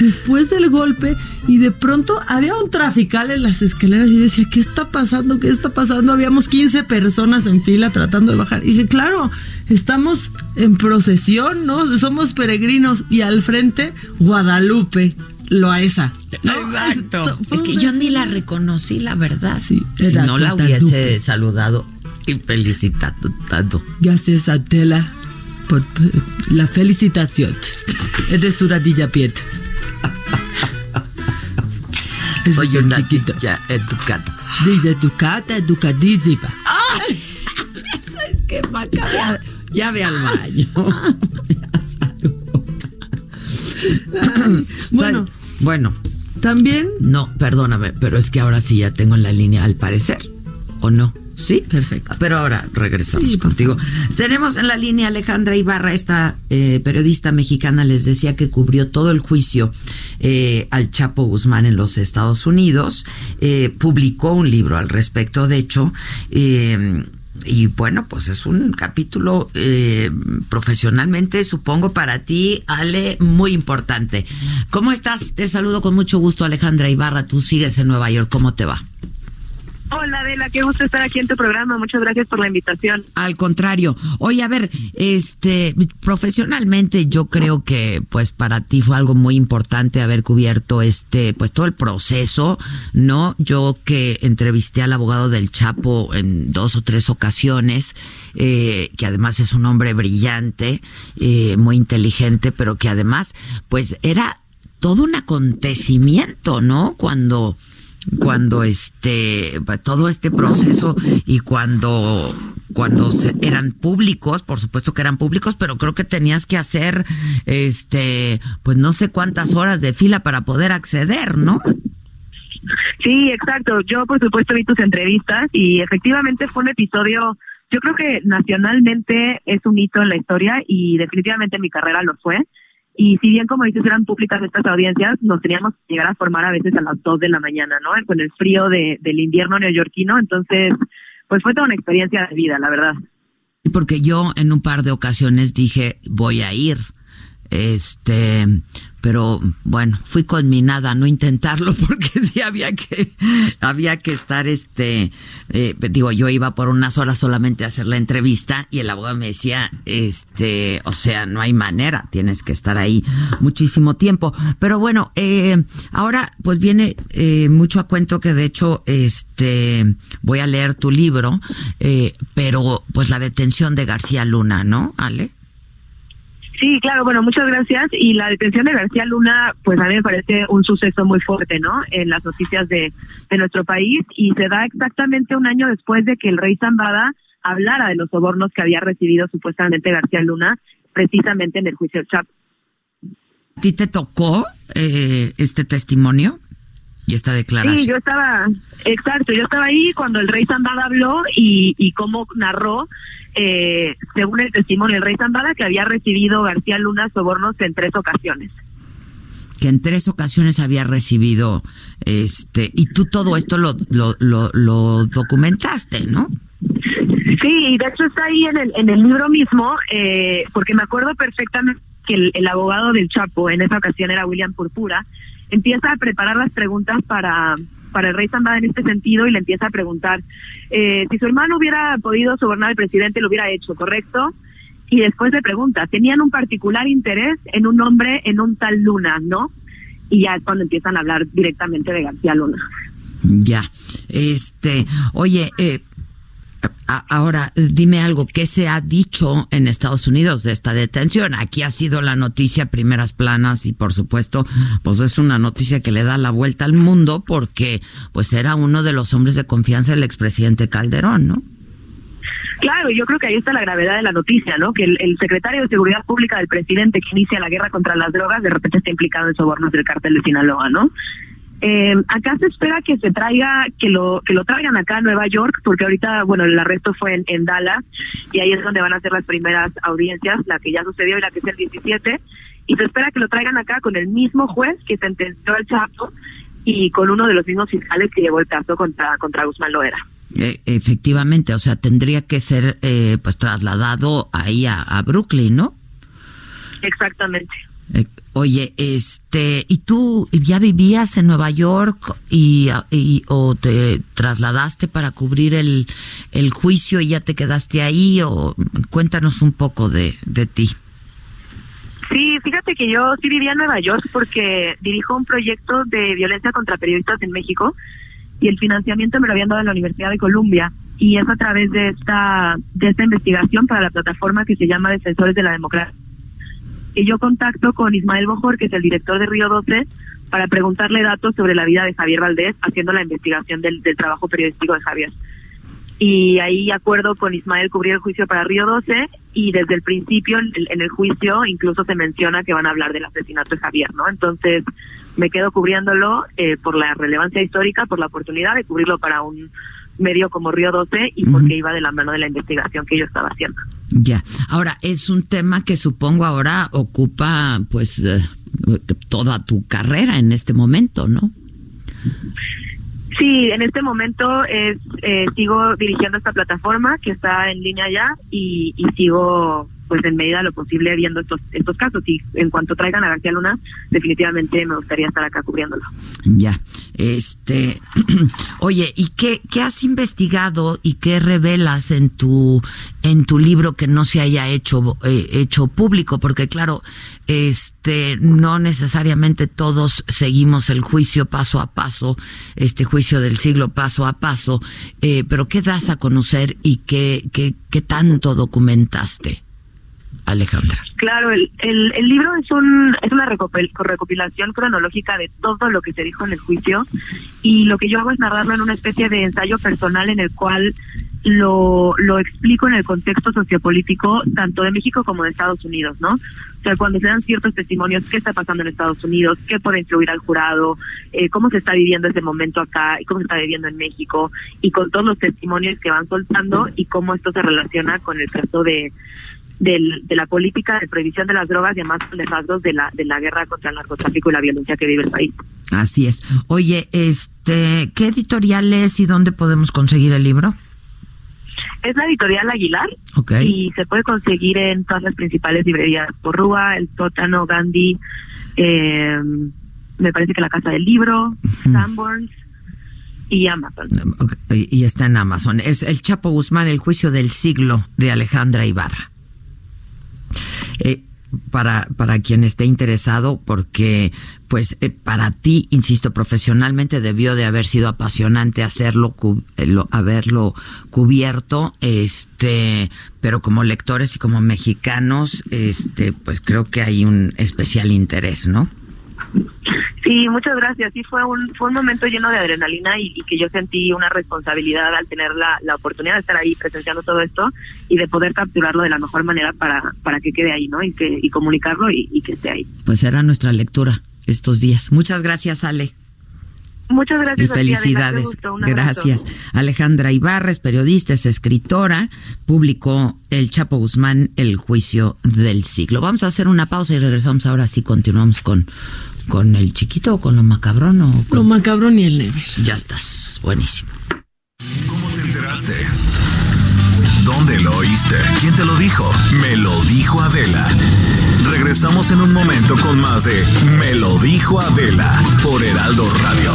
Después del golpe y de pronto había un trafical en las escaleras y yo decía, ¿qué está pasando? ¿Qué está pasando? Habíamos 15 personas en fila tratando de bajar. Y dije, claro, estamos en procesión, ¿no? Somos peregrinos y al frente Guadalupe, Loaesa. ¿no? Exacto. Es que yo ni la reconocí, la verdad. Sí, si no la hubiese saludado y felicitado. tanto. Gracias Adela por por la felicitación. Eres su radilla Piet. Soy una chiquito. niña educada. Dice educada, educadísima. Es que Maca, ya, ya ve al baño. <laughs> Ya. Bueno. Sal- bueno, También. no, perdóname, pero es que ahora sí ya tengo en la línea al parecer. ¿O no? Sí, Perfecto. Pero ahora regresamos Sí, contigo. Tenemos en la línea Alejandra Ibarra, esta eh, periodista mexicana, les decía que cubrió todo el juicio eh, al Chapo Guzmán en los Estados Unidos. Eh, publicó un libro al respecto, de hecho. eh, y bueno, pues es un capítulo eh, profesionalmente, supongo, para ti, Ale, muy importante. ¿Cómo estás? Te saludo con mucho gusto, Alejandra Ibarra. Tú sigues en Nueva York. ¿Cómo te va? Hola Adela, qué gusto estar aquí en tu programa. Muchas gracias por la invitación. Al contrario. Oye, a ver, este, profesionalmente yo creo que pues para ti fue algo muy importante haber cubierto este, pues todo el proceso, ¿no? Yo que entrevisté al abogado del Chapo en dos o tres ocasiones, eh, que además es un hombre brillante, eh, muy inteligente, pero que además, pues era todo un acontecimiento, ¿no? Cuando cuando este todo este proceso y cuando cuando eran públicos, por supuesto que eran públicos, pero creo que tenías que hacer este pues no sé cuántas horas de fila para poder acceder, ¿no? Sí, exacto. Yo, por supuesto, vi tus entrevistas y efectivamente fue un episodio, yo creo que nacionalmente es un hito en la historia y definitivamente en mi carrera lo fue. Y si bien, como dices, eran públicas estas audiencias, nos teníamos que llegar a formar a veces a las 2 de la mañana, ¿no? Con el frío de, del invierno neoyorquino. Entonces, pues fue toda una experiencia de vida, la verdad. Porque yo en un par de ocasiones dije, voy a ir. Este, pero bueno, fui conminada a no intentarlo <laughs> porque sí había que, había que estar, este, eh, digo, yo iba por unas horas solamente a hacer la entrevista y el abogado me decía, este, o sea, no hay manera, tienes que estar ahí muchísimo tiempo. Pero bueno, eh, ahora pues viene eh, mucho a cuento que de hecho, este, voy a leer tu libro, pero pues la detención de García Luna, ¿no, Ale? Sí, claro, bueno, muchas gracias. Y la detención de García Luna, pues a mí me parece un suceso muy fuerte, ¿no? En las noticias de, de nuestro país y se da exactamente un año después de que el rey Zambada hablara de los sobornos que había recibido supuestamente García Luna, precisamente en el juicio del Chapo. ¿A ti te tocó eh, este testimonio? y esta declaración. Sí, yo estaba, exacto, yo estaba ahí cuando el rey Zambada habló y, y cómo narró eh, según el testimonio del rey Zambada, que había recibido García Luna sobornos en tres ocasiones. Que en tres ocasiones había recibido, este, y tú todo esto lo, lo, lo, documentaste, ¿no? Sí, de hecho está ahí en el, en el libro mismo, eh, porque me acuerdo perfectamente que el, el, abogado del Chapo, en esa ocasión era William Purpura, empieza a preparar las preguntas para, para el rey Zambada en este sentido y le empieza a preguntar eh, si su hermano hubiera podido sobornar al presidente, lo hubiera hecho, ¿correcto? Y después le pregunta, tenían un particular interés en un hombre, en un tal Luna, ¿no? Y ya es cuando empiezan a hablar directamente de García Luna. Ya, este, oye, eh, Ahora, dime algo, ¿qué se ha dicho en Estados Unidos de esta detención? Aquí ha sido la noticia primeras planas y por supuesto, pues es una noticia que le da la vuelta al mundo porque pues era uno de los hombres de confianza del expresidente Calderón, ¿no? Claro, yo creo que ahí está la gravedad de la noticia, ¿no? Que el, secretario de Seguridad Pública del presidente que inicia la guerra contra las drogas de repente está implicado en sobornos del cártel de Sinaloa, ¿no? Eh, acá se espera que se traiga, que lo que lo traigan acá a Nueva York, porque ahorita, bueno, el arresto fue en, Dallas y ahí es donde van a ser las primeras audiencias, la que ya sucedió y la que es el 17, y se espera que lo traigan acá con el mismo juez que sentenció al Chapo y con uno de los mismos fiscales que llevó el caso contra contra Guzmán Loera. Eh, efectivamente, o sea, tendría que ser eh, pues trasladado ahí a, a Brooklyn, ¿no? Exactamente. Eh, oye, este, ¿y tú ya vivías en Nueva York y, o te trasladaste para cubrir el, el juicio y ya te quedaste ahí? O cuéntanos un poco de, de ti. Sí, fíjate que yo sí vivía en Nueva York porque dirijo un proyecto de violencia contra periodistas en México y el financiamiento me lo habían dado en la Universidad de Columbia y es a través de esta de esta investigación para la plataforma que se llama Defensores de la Democracia y yo contacto con Ismael Bojor, que es el director de Río 12, para preguntarle datos sobre la vida de Javier Valdés, haciendo la investigación del, trabajo periodístico de Javier. Y ahí acuerdo con Ismael cubrir el juicio para Río 12 y desde el principio en, el juicio incluso se menciona que van a hablar del asesinato de Javier, ¿no? Entonces me quedo cubriéndolo eh, por la relevancia histórica, por la oportunidad de cubrirlo para un medio como Río 12 y porque iba de la mano de la investigación que yo estaba haciendo. Ya. Ahora, es un tema que supongo ahora ocupa pues eh, toda tu carrera en este momento, ¿no? Sí, en este momento es, eh, sigo dirigiendo esta plataforma que está en línea ya y, y sigo pues en medida de lo posible viendo estos estos casos y en cuanto traigan a García Luna definitivamente me gustaría estar acá cubriéndolo. Ya, este, <clears throat> oye, ¿y qué, qué has investigado y qué revelas en tu en tu libro que no se haya hecho eh, hecho público? Porque claro, este, no necesariamente todos seguimos el juicio paso a paso, este juicio del siglo paso a paso, eh, pero ¿qué das a conocer y qué qué, qué tanto documentaste? Alejandra. Claro, el, el, el, libro es, un, es una recopilación cronológica de todo lo que se dijo en el juicio y lo que yo hago es narrarlo en una especie de ensayo personal en el cual lo, lo explico en el contexto sociopolítico tanto de México como de Estados Unidos, ¿no? O sea, cuando se dan ciertos testimonios, qué está pasando en Estados Unidos, qué puede influir al jurado, eh, cómo se está viviendo ese momento acá cómo se está viviendo en México, y con todos los testimonios que van soltando y cómo esto se relaciona con el caso de, del, de la política de prohibición de las drogas y además de rasgos de la, de la guerra contra el narcotráfico y la violencia que vive el país. Así es. Oye, este, ¿qué editorial es y dónde podemos conseguir el libro? Es la editorial Aguilar y se puede conseguir en todas las principales librerías, Porrúa, El Sótano, Gandhi, eh, me parece que la Casa del Libro, Sanborns y Amazon. Y está en Amazon. Es El Chapo Guzmán, El Juicio del Siglo de Alejandra Ibarra. Eh, para, para quien esté interesado, porque pues eh, para ti, insisto, profesionalmente debió de haber sido apasionante hacerlo, eh, haberlo cubierto, este, pero como lectores y como mexicanos, este, pues creo que hay un especial interés, ¿no? Sí, muchas gracias. Sí, fue un, fue un momento lleno de adrenalina y, que yo sentí una responsabilidad al tener la, la, oportunidad de estar ahí presenciando todo esto y de poder capturarlo de la mejor manera para, para que quede ahí, ¿no? Y, que, y comunicarlo y, y que esté ahí. Pues era nuestra lectura estos días. Muchas gracias, Ale. Muchas gracias. Y felicidades. gracias. Alejandra Ibarra es periodista, es escritora, publicó El Chapo Guzmán, El Juicio del Siglo. Vamos a hacer una pausa y regresamos ahora sí, continuamos con, con el chiquito o con lo macabrón o Lo macabrón y el Never. Ya estás, buenísimo. ¿Cómo te enteraste? ¿Dónde lo oíste? ¿Quién te lo dijo? Me lo dijo Adela. Regresamos en un momento con más de Me lo dijo Adela por Heraldo Radio.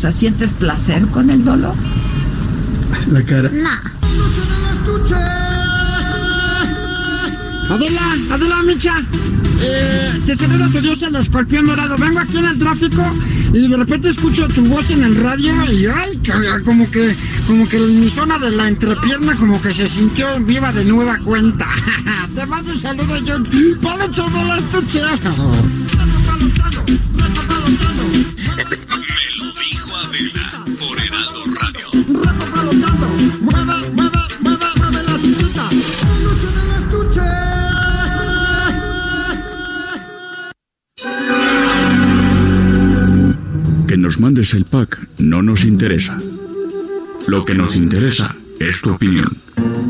Sea, ¿sientes placer con el dolor? La cara. No. Adela, Adela Micha, eh, te saluda tu dios el escorpión dorado. Vengo aquí en el tráfico y de repente escucho tu voz en el radio y ay, como que, como que mi zona de la entrepierna como que se sintió viva de nueva cuenta. <laughs> te mando un saludo yo. Palo todo las tucheras. Interesa es tu opinión.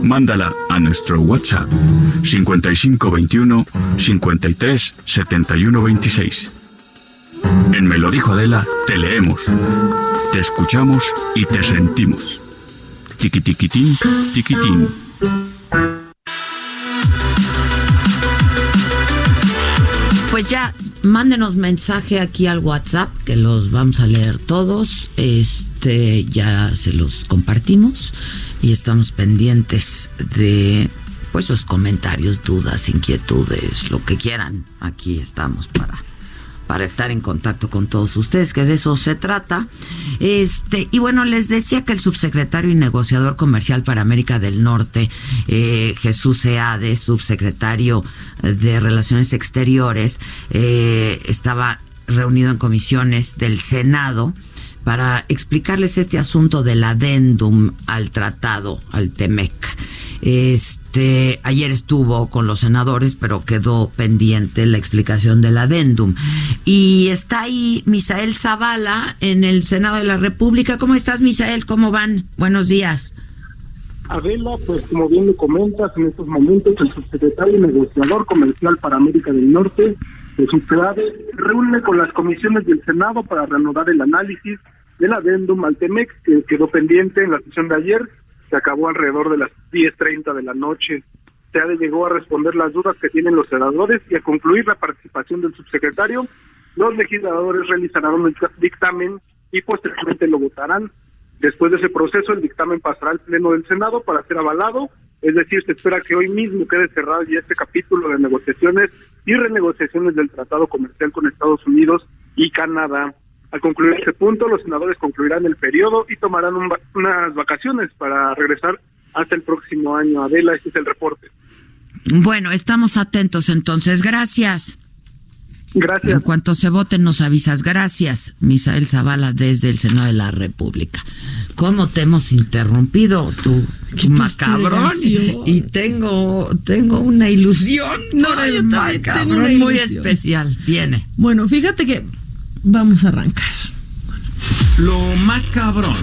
Mándala a nuestro WhatsApp 5521 53 71 26. En Me lo dijo Adela, te leemos, te escuchamos y te sentimos. Tiquitiquitín, tiquitín. Pues ya mándenos mensaje aquí al WhatsApp, que los vamos a leer todos. Este, ya se los compartimos y estamos pendientes de pues los comentarios, dudas, inquietudes, lo que quieran. Aquí estamos para para estar en contacto con todos ustedes, que de eso se trata. Este, y bueno, les decía que el subsecretario y negociador comercial para América del Norte, eh, Jesús Seade, subsecretario de Relaciones Exteriores, eh, estaba reunido en comisiones del Senado para explicarles este asunto del adendum al tratado, al TEMEC. Este, ayer estuvo con los senadores, pero quedó pendiente la explicación del adendum. Y está ahí Misael Zavala en el Senado de la República. ¿Cómo estás, Misael? ¿Cómo van? Buenos días. Adela, pues como bien me comentas, en estos momentos el subsecretario negociador comercial para América del Norte, Clave, reúne con las comisiones del Senado para reanudar el análisis del adendum al TEMEX, que quedó pendiente en la sesión de ayer se acabó alrededor de las 10.30 de la noche. SEADE llegó a responder las dudas que tienen los senadores y a concluir la participación del subsecretario los legisladores realizarán un dictamen y posteriormente lo votarán. Después de ese proceso, el dictamen pasará al Pleno del Senado para ser avalado, es decir, se espera que hoy mismo quede cerrado ya este capítulo de negociaciones y renegociaciones del Tratado Comercial con Estados Unidos y Canadá. Al concluir este punto, los senadores concluirán el periodo y tomarán unas vacaciones para regresar hasta el próximo año. Adela, este es el reporte. Bueno, estamos atentos entonces. Gracias. Gracias. En cuanto se vote, nos avisas. Gracias, Misael Zavala, desde el Senado de la República. ¿Cómo te hemos interrumpido, tú, macabrón? Y tengo, tengo una ilusión. No, yo macabrón muy especial. Viene. Bueno, fíjate que vamos a arrancar. Lo macabrón.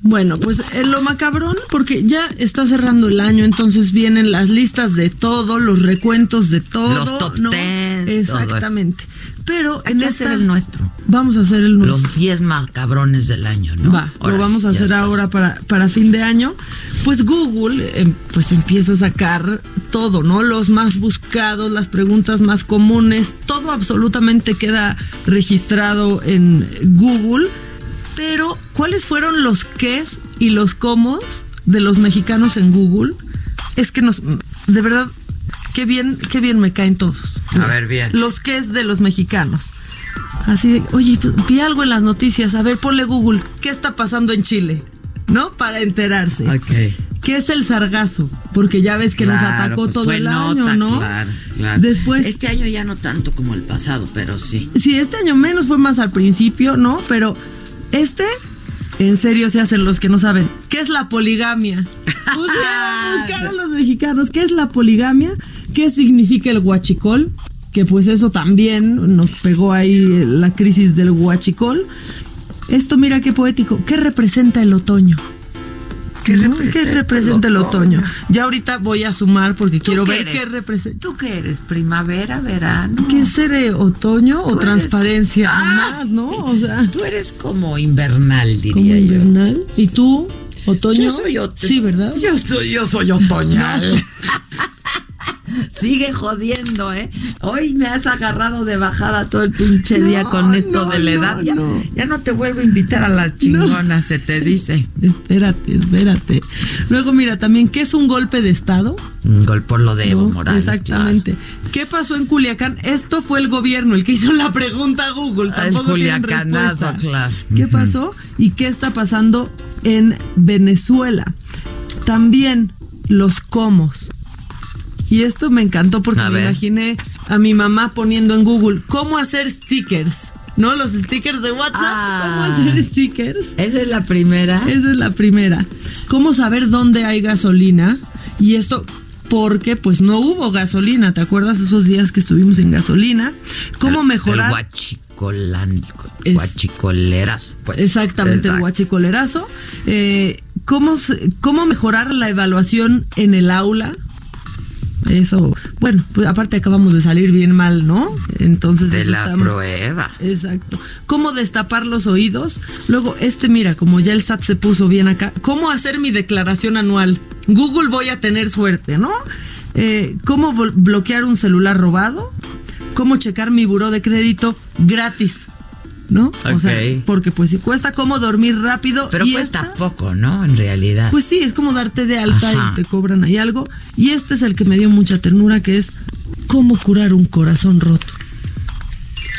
Bueno, pues eh, lo macabrón, porque ya está cerrando el año, entonces vienen las listas de todo, los recuentos de todo. Los top ¿no? ten, Exactamente. Pero Hay en que esta, hacer el nuestro. Vamos a hacer el nuestro. Los 10 macabrones del año, ¿no? Va, lo vamos a hacer estás. ahora para, para fin de año. Pues Google eh, pues empieza a sacar todo, ¿no? Los más buscados, las preguntas más comunes, todo absolutamente queda registrado en Google. Pero, ¿cuáles fueron los qués y los cómo de los mexicanos en Google? Es que nos, de verdad, qué bien, qué bien me caen todos. A ver, bien. Los qués de los mexicanos. Así de, oye, pues, vi algo en las noticias, a ver, ponle Google, ¿qué está pasando en Chile? ¿No? Para enterarse. Ok. ¿Qué es el sargazo? Porque ya ves que nos atacó pues todo el nota, año, ¿no? Claro, claro. Después- Este año ya no tanto como el pasado, pero sí. Sí, este año menos fue más al principio, ¿no? Pero este, en serio se hacen los que no saben. ¿Qué es la poligamia? Pusieron, <laughs> buscaron los mexicanos. ¿Qué es la poligamia? ¿Qué significa el huachicol? Que pues eso también nos pegó ahí la crisis del huachicol. Esto mira qué poético. ¿Qué representa el otoño? ¿Qué representa representa el el otoño? Ya ahorita voy a sumar porque quiero qué ver eres? qué representa. ¿Tú qué eres? ¿Primavera, verano? ¿Qué seré? ¿Otoño o eres- transparencia? Ah, Más, ¿no? O sea, Tú eres como invernal, diría como yo. invernal. ¿Y tú? ¿Otoño? Yo soy ot- Sí, ¿verdad? Yo soy, yo soy otoñal. <laughs> <laughs> Sigue jodiendo, ¿eh? Hoy me has agarrado de bajada todo el pinche día No, con esto no, de la edad. Ya no. ya no te vuelvo a invitar a las chingonas, se te dice. Espérate, espérate. Luego, mira, también, ¿qué es un golpe de Estado? Un gol por lo de Evo. Morales. Exactamente. ¿Qué pasó en Culiacán? Esto fue el gobierno el que hizo la pregunta a Google. Ah, el culiacanazo, claro. ¿Qué pasó? ¿Y qué está pasando en Venezuela? También los comos. Y esto me encantó porque A me ver. imaginé a mi mamá poniendo en Google cómo hacer stickers. ¿No? Los stickers de WhatsApp. Ah. ¿Cómo hacer stickers? Esa es la primera. Esa es la primera. ¿Cómo saber dónde hay gasolina? Y esto porque pues no hubo gasolina. ¿Te acuerdas esos días que estuvimos sin gasolina? ¿Cómo El mejorar? guachicolán, Es- guachicoleras, pues. Exactamente, el guachicolerazo. Eh, ¿cómo, ¿Cómo mejorar la evaluación en el aula? Eso, bueno, pues aparte acabamos de salir bien mal, ¿no? Entonces De la está- prueba. Exacto. ¿Cómo destapar los oídos? Luego, este, mira, como ya el SAT se puso bien acá, ¿cómo hacer mi declaración anual? Google voy a tener suerte, ¿no? Eh, ¿Cómo blo- bloquear un celular robado? ¿Cómo checar mi buró de crédito gratis? ¿No? O sea, porque pues si cuesta cómo dormir rápido. Pero y cuesta esta- poco, ¿no? En realidad. pues sí, es como darte de alta Ajá. y te cobran ahí algo. Y este es el que me dio mucha ternura, que es cómo curar un corazón roto.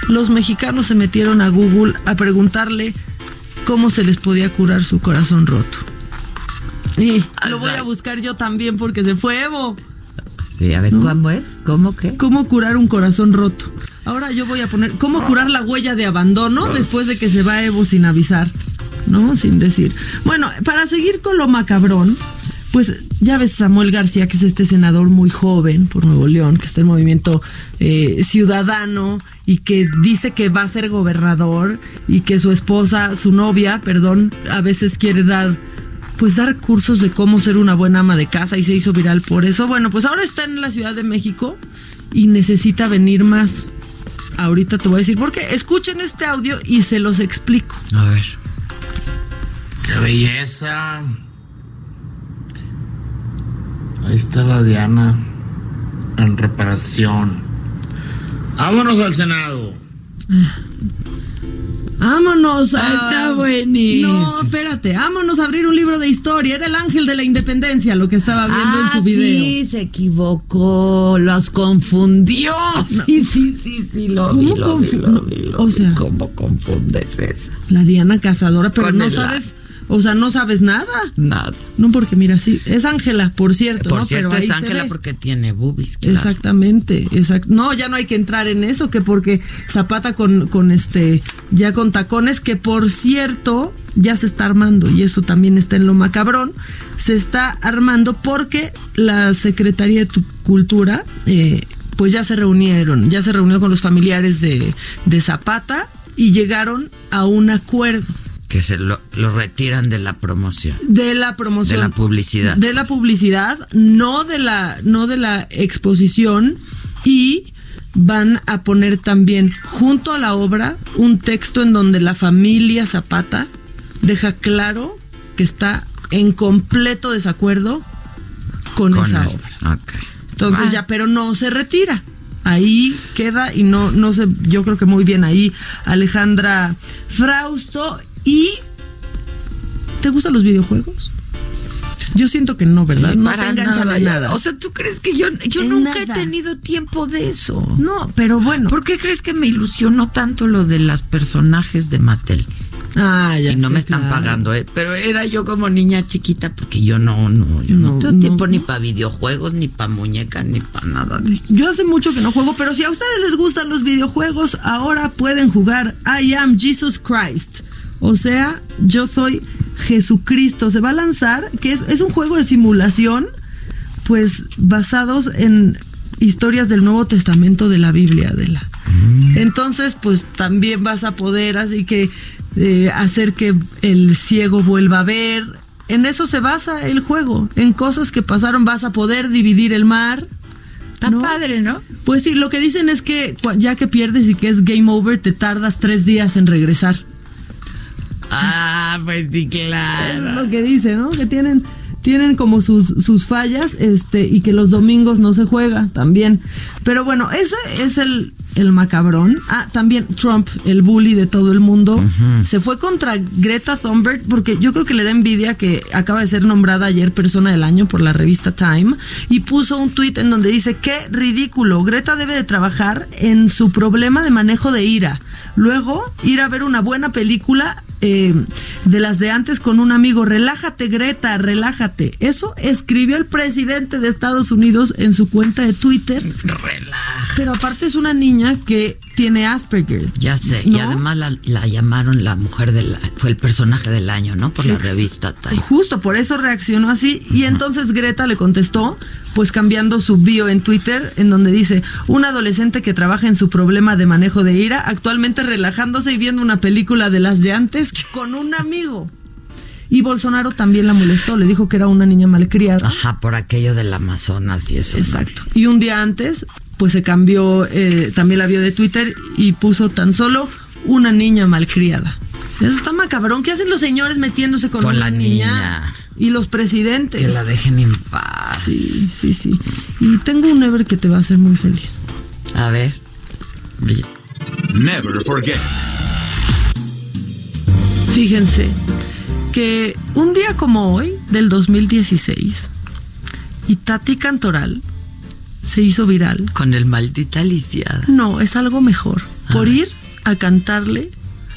Los mexicanos se metieron a Google a preguntarle cómo se les podía curar su corazón roto. Y lo voy a buscar yo también porque se fue Evo. Sí, a ver, ¿no? ¿cómo es? ¿Cómo qué? ¿Cómo curar un corazón roto? Ahora yo voy a poner, ¿cómo curar la huella de abandono después de que se va Evo sin avisar? ¿No? Sin decir. Bueno, para seguir con lo macabrón, pues ya ves Samuel García, que es este senador muy joven por Nuevo León, que está en movimiento eh, ciudadano y que dice que va a ser gobernador y que su esposa, su novia, perdón, a veces quiere dar pues dar cursos de cómo ser una buena ama de casa y se hizo viral por eso. Bueno, pues ahora está en la Ciudad de México y necesita venir más. Ahorita te voy a decir por qué. Escuchen este audio y se los explico. A ver. ¡Qué belleza! Ahí está la Diana en reparación. Vámonos al Senado. Vámonos. Está buenísimo. No, espérate, vámonos a abrir un libro de historia. Era el ángel de la independencia lo que estaba viendo ah, en su video. Sí, se equivocó, los confundió. Sí, sí, sí, sí, lo ¿Cómo vi, lo vi, confu- lo vi, lo o sea- ¿Cómo confundes esa? La Diana Cazadora, pero Con no sabes, o sea, no sabes nada. Nada. No, porque mira, sí, es Ángela, por cierto. Por ¿no? cierto, Pero es Ángela porque tiene boobies. claro. Exactamente, exact- No, ya no hay que entrar en eso, que porque Zapata con, con este, ya con tacones, que por cierto, ya se está armando, y eso también está en lo macabrón, se está armando porque la Secretaría de Tu- Cultura, eh, pues ya se reunieron, ya se reunió con los familiares de, de Zapata y llegaron a un acuerdo Que se lo, lo retiran de la promoción. de la promoción De la publicidad. de la publicidad no de la no de la exposición y van a poner también junto a la obra un texto en donde la familia Zapata deja claro que está en completo desacuerdo con, Con esa el- obra Ok. entonces ya, pero no se retira. Ahí queda y no, no sé, yo creo que muy bien ahí Alejandra Frausto. ¿Y te gustan los videojuegos? Yo siento que no, ¿verdad? No te Para enganchan nada, nada. O sea, ¿tú crees que yo, yo En nunca he tenido tiempo de eso? No, pero bueno. ¿Por qué crees que me ilusionó tanto lo de los personajes de Mattel? Ah, ya y no sé, me están claro. pagando, ¿eh? Pero era yo como niña chiquita porque yo no, no, yo no, No, tengo no. tiempo ni para videojuegos, ni para muñecas, ni para nada de eso. Yo hace mucho que no juego, pero si a ustedes les gustan los videojuegos, ahora pueden jugar I Am Jesus Christ. O sea, yo soy Jesucristo. Se va a lanzar, que es, es un juego de simulación, pues basados en historias del Nuevo Testamento de la Biblia, de la. Entonces, pues también vas a poder así que eh, hacer que el ciego vuelva a ver. En eso se basa el juego, en cosas que pasaron vas a poder dividir el mar. Está padre, ¿no? Pues sí, lo que dicen es que ya que pierdes y que es game over, te tardas tres días en regresar. Ah, pues sí, Es claro. lo que dice, ¿no? Que tienen, tienen como sus, sus fallas, este, y que los domingos no se juega también. Pero bueno, ese es el, el macabrón. Ah, también Trump, el bully de todo el mundo, se fue contra Greta Thunberg porque yo creo que le da envidia que acaba de ser nombrada ayer persona del año por la revista Time y puso un tuit en donde dice qué ridículo, Greta debe de trabajar en su problema de manejo de ira. Luego ir a ver una buena película eh, de las de antes con un amigo. Relájate, Greta, relájate. Eso escribió el presidente de Estados Unidos en su cuenta de Twitter. Pero aparte es una niña que tiene Asperger. Ya sé, y además la, la llamaron la mujer del fue el personaje del año, ¿no? Por la Ex- revista Time. Justo por eso reaccionó así y entonces Greta le contestó, pues cambiando su bio en Twitter, en donde dice, un adolescente que trabaja en su problema de manejo de ira, actualmente relajándose y viendo una película de las de antes con un amigo. Y Bolsonaro también la molestó, le dijo que era una niña malcriada. Ajá, por aquello del Amazonas y eso. ¿no? Exacto. Y un día antes, pues se cambió eh, también la bio de Twitter y puso tan solo una niña malcriada. Eso está macabrón. ¿Qué hacen los señores metiéndose con, Con la niña. Y los presidentes. Que la dejen en paz. Sí, sí, sí. Y tengo un Ever que te va a hacer muy feliz. A ver. Never forget. Fíjense que un día como hoy, del 2016, Itati Cantoral se hizo viral. Con el maldita lisiada. No, es algo mejor. Por ir a cantarle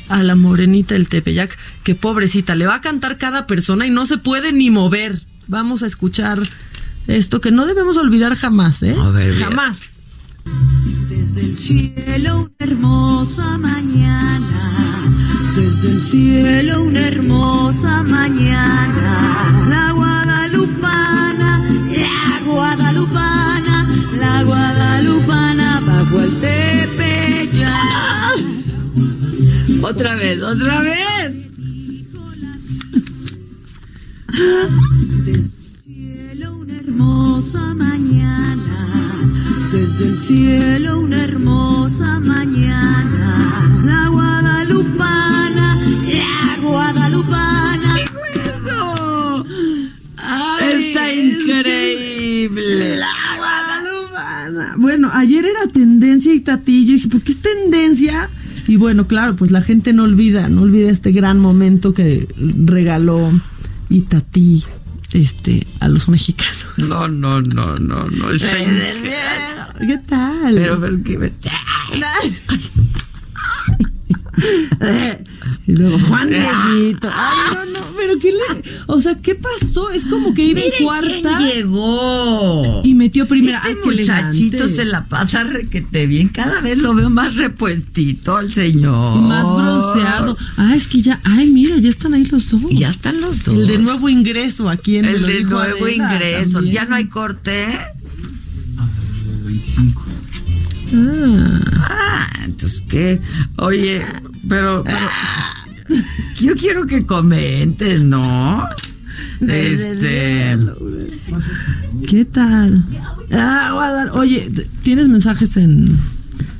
a la morenita del Tepeyac, que pobrecita, le va a cantar cada persona y no se puede ni mover. Vamos a escuchar esto que no debemos olvidar jamás, ¿eh? A ver, bien. jamás. Desde el cielo una hermosa mañana, desde el cielo una hermosa mañana, la guadalupana, la guadalupana, la guadalupana bajo el Tepeyac. Otra vez, otra vez. Desde el cielo una hermosa mañana, desde el cielo una hermosa mañana, la guadalupana, la guadalupana. Está increíble. Bueno, ayer era tendencia tendencia Itatí. Yo dije, ¿por qué es tendencia? Y bueno, claro, pues la gente no olvida, no olvida este gran momento que regaló Itatí este, a los mexicanos. No, no, no, no, no. Está ¿Qué tal? Pero, pero que me- <laughs> Y luego <laughs> Juan Dieguito. Ay, no, no, pero ¿qué le. O sea, ¿qué pasó? Es como que iba Miren en cuarta. quién llegó. Y metió primera. Este Ay, qué muchachito elegante. se la pasa requete bien. Cada vez lo veo más repuestito al señor. Más bronceado. Ah, es que ya. Ay, mira, ya están ahí los dos. Ya están los dos. El de nuevo ingreso aquí en El lo de nuevo Adela ingreso. también. Ya no hay corte. Ah. Ah, entonces qué. Oye, pero, pero yo quiero que comenten, ¿no? Este. ¿Qué tal? Ah, Guadal- Oye, ¿tienes mensajes en,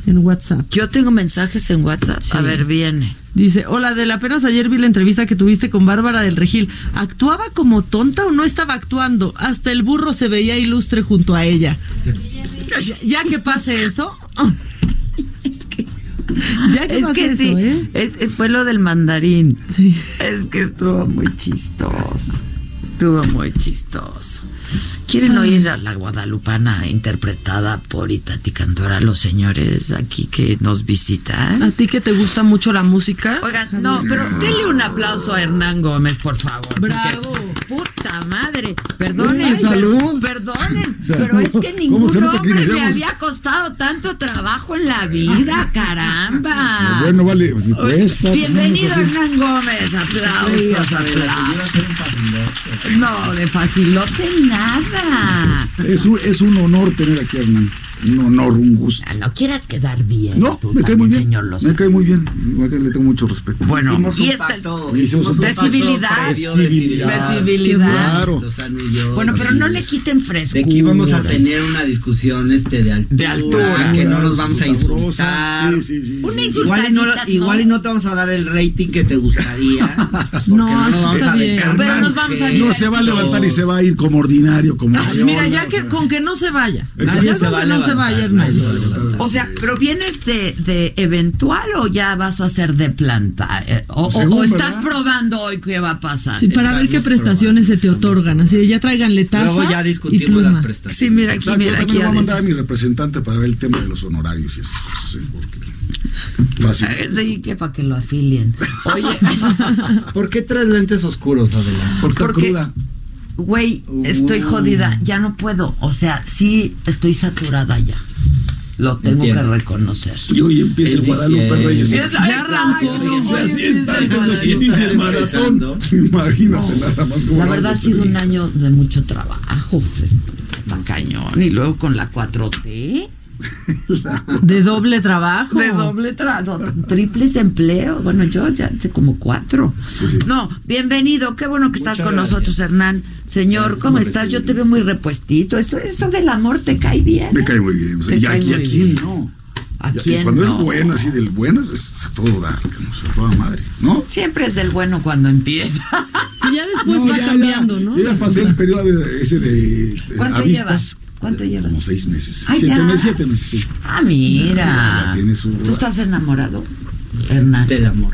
en WhatsApp? Yo tengo mensajes en WhatsApp. A ver, viene. Dice, hola, del apenas ayer vi la entrevista que tuviste con Bárbara del Regil. ¿Actuaba como tonta o no estaba actuando? Hasta el burro se veía ilustre junto a ella. Ya, ya que pase eso. <laughs> ya que Es pase que eso, sí, ¿eh? es- es- fue lo del mandarín. Sí. Es que estuvo muy chistoso. Estuvo muy chistoso. ¿Quieren oír a la guadalupana interpretada por Itati Cantora, los señores aquí que nos visitan? ¿A ti que te gusta mucho la música? Oigan, no, pero denle un aplauso a Hernán Gómez, por favor. Bravo. Puta madre. Perdonen. Uy, salud. per- Perdonen. Pero es que ¿Cómo ningún hombre le había costado tanto trabajo en la vida, caramba. Bueno, vale, pues, Bienvenido pues. Hernán Gómez, aplausos, aplausos. No, de facilote nada. Es un, es un honor tener aquí a Hernán. Un honor, un gusto. No quieras quedar bien. No, tú me cae muy bien. señor Lozano. Me cae muy bien. Igual que le tengo mucho respeto. Bueno, Hicimos y un esta pacto. Hicimos un de pacto civilidad, previo de civilidad. de civilidad. Claro. Lozano y yo. Bueno, pero Así no le quiten frescura. De que íbamos a tener una discusión este de altura, De altura. que no nos vamos a insultar. Sí, sí, sí. Una sí. Igual y, no, ¿no? igual y no te vamos a dar el rating que te gustaría. <laughs> No, vamos está a bien. Pero nos vamos a que- No se va a levantar y se va a ir como ordinario, como Mira, ya que con que no se vaya. Nadie Ya se con va que a no se levantar. Se va a. O sea, pero vienes de, de eventual o ya vas a ser de planta? Eh, o, o- Según, o estás ¿verdad? probando hoy qué va a pasar. Sí, para ver qué prestaciones se te otorgan. Así de ya tráiganle taza Luego ya y discutimos pluma. las prestaciones. Sí, mira aquí, yo mira también le voy a mandar a mi representante para ver el tema de los honorarios y esas cosas. ¿eh? Porque fácil. Eh, Sí, que para que lo afilien. Oye, <laughs> ¿Por qué traes lentes oscuros, Adela? Por estar porque- cruda. Güey, estoy Uy. jodida. Ya no puedo. O sea, sí estoy saturada ya. Lo tengo Entiendo. que reconocer. Y hoy empieza el Guadalupe. Reyes. Ya arrancó. O sea, así está, cuando inicia el maratón. Imagínate nada más como La verdad ha sido un año de mucho trabajo. pues, Está cañón. Y luego con la 4T. De doble trabajo. De doble trabajo, triples empleos. Bueno, yo ya sé como cuatro. No, bienvenido, qué bueno que estás con gracias. nosotros, Hernán. Señor, ¿cómo estás? Yo te veo muy repuestito. Esto, eso del amor te cae bien. Me cae muy bien. O sea, y aquí, muy ¿a quién bien. no? ¿A quién Cuando no? es bueno, así del bueno, es, a todo dar, a toda madre, ¿no? Siempre es del bueno cuando empieza. Sí, ya después No, va ya, cambiando, ya, ¿no? Ya pasé el periodo de, ese de, de ¿Cuánto avistas. ¿Cuánto llevas? Como seis meses. Ay, siete ya. meses, siete meses, sí. Ah, mira. Ya tiene su- ¿Tú estás enamorado, Hernán? Del amor.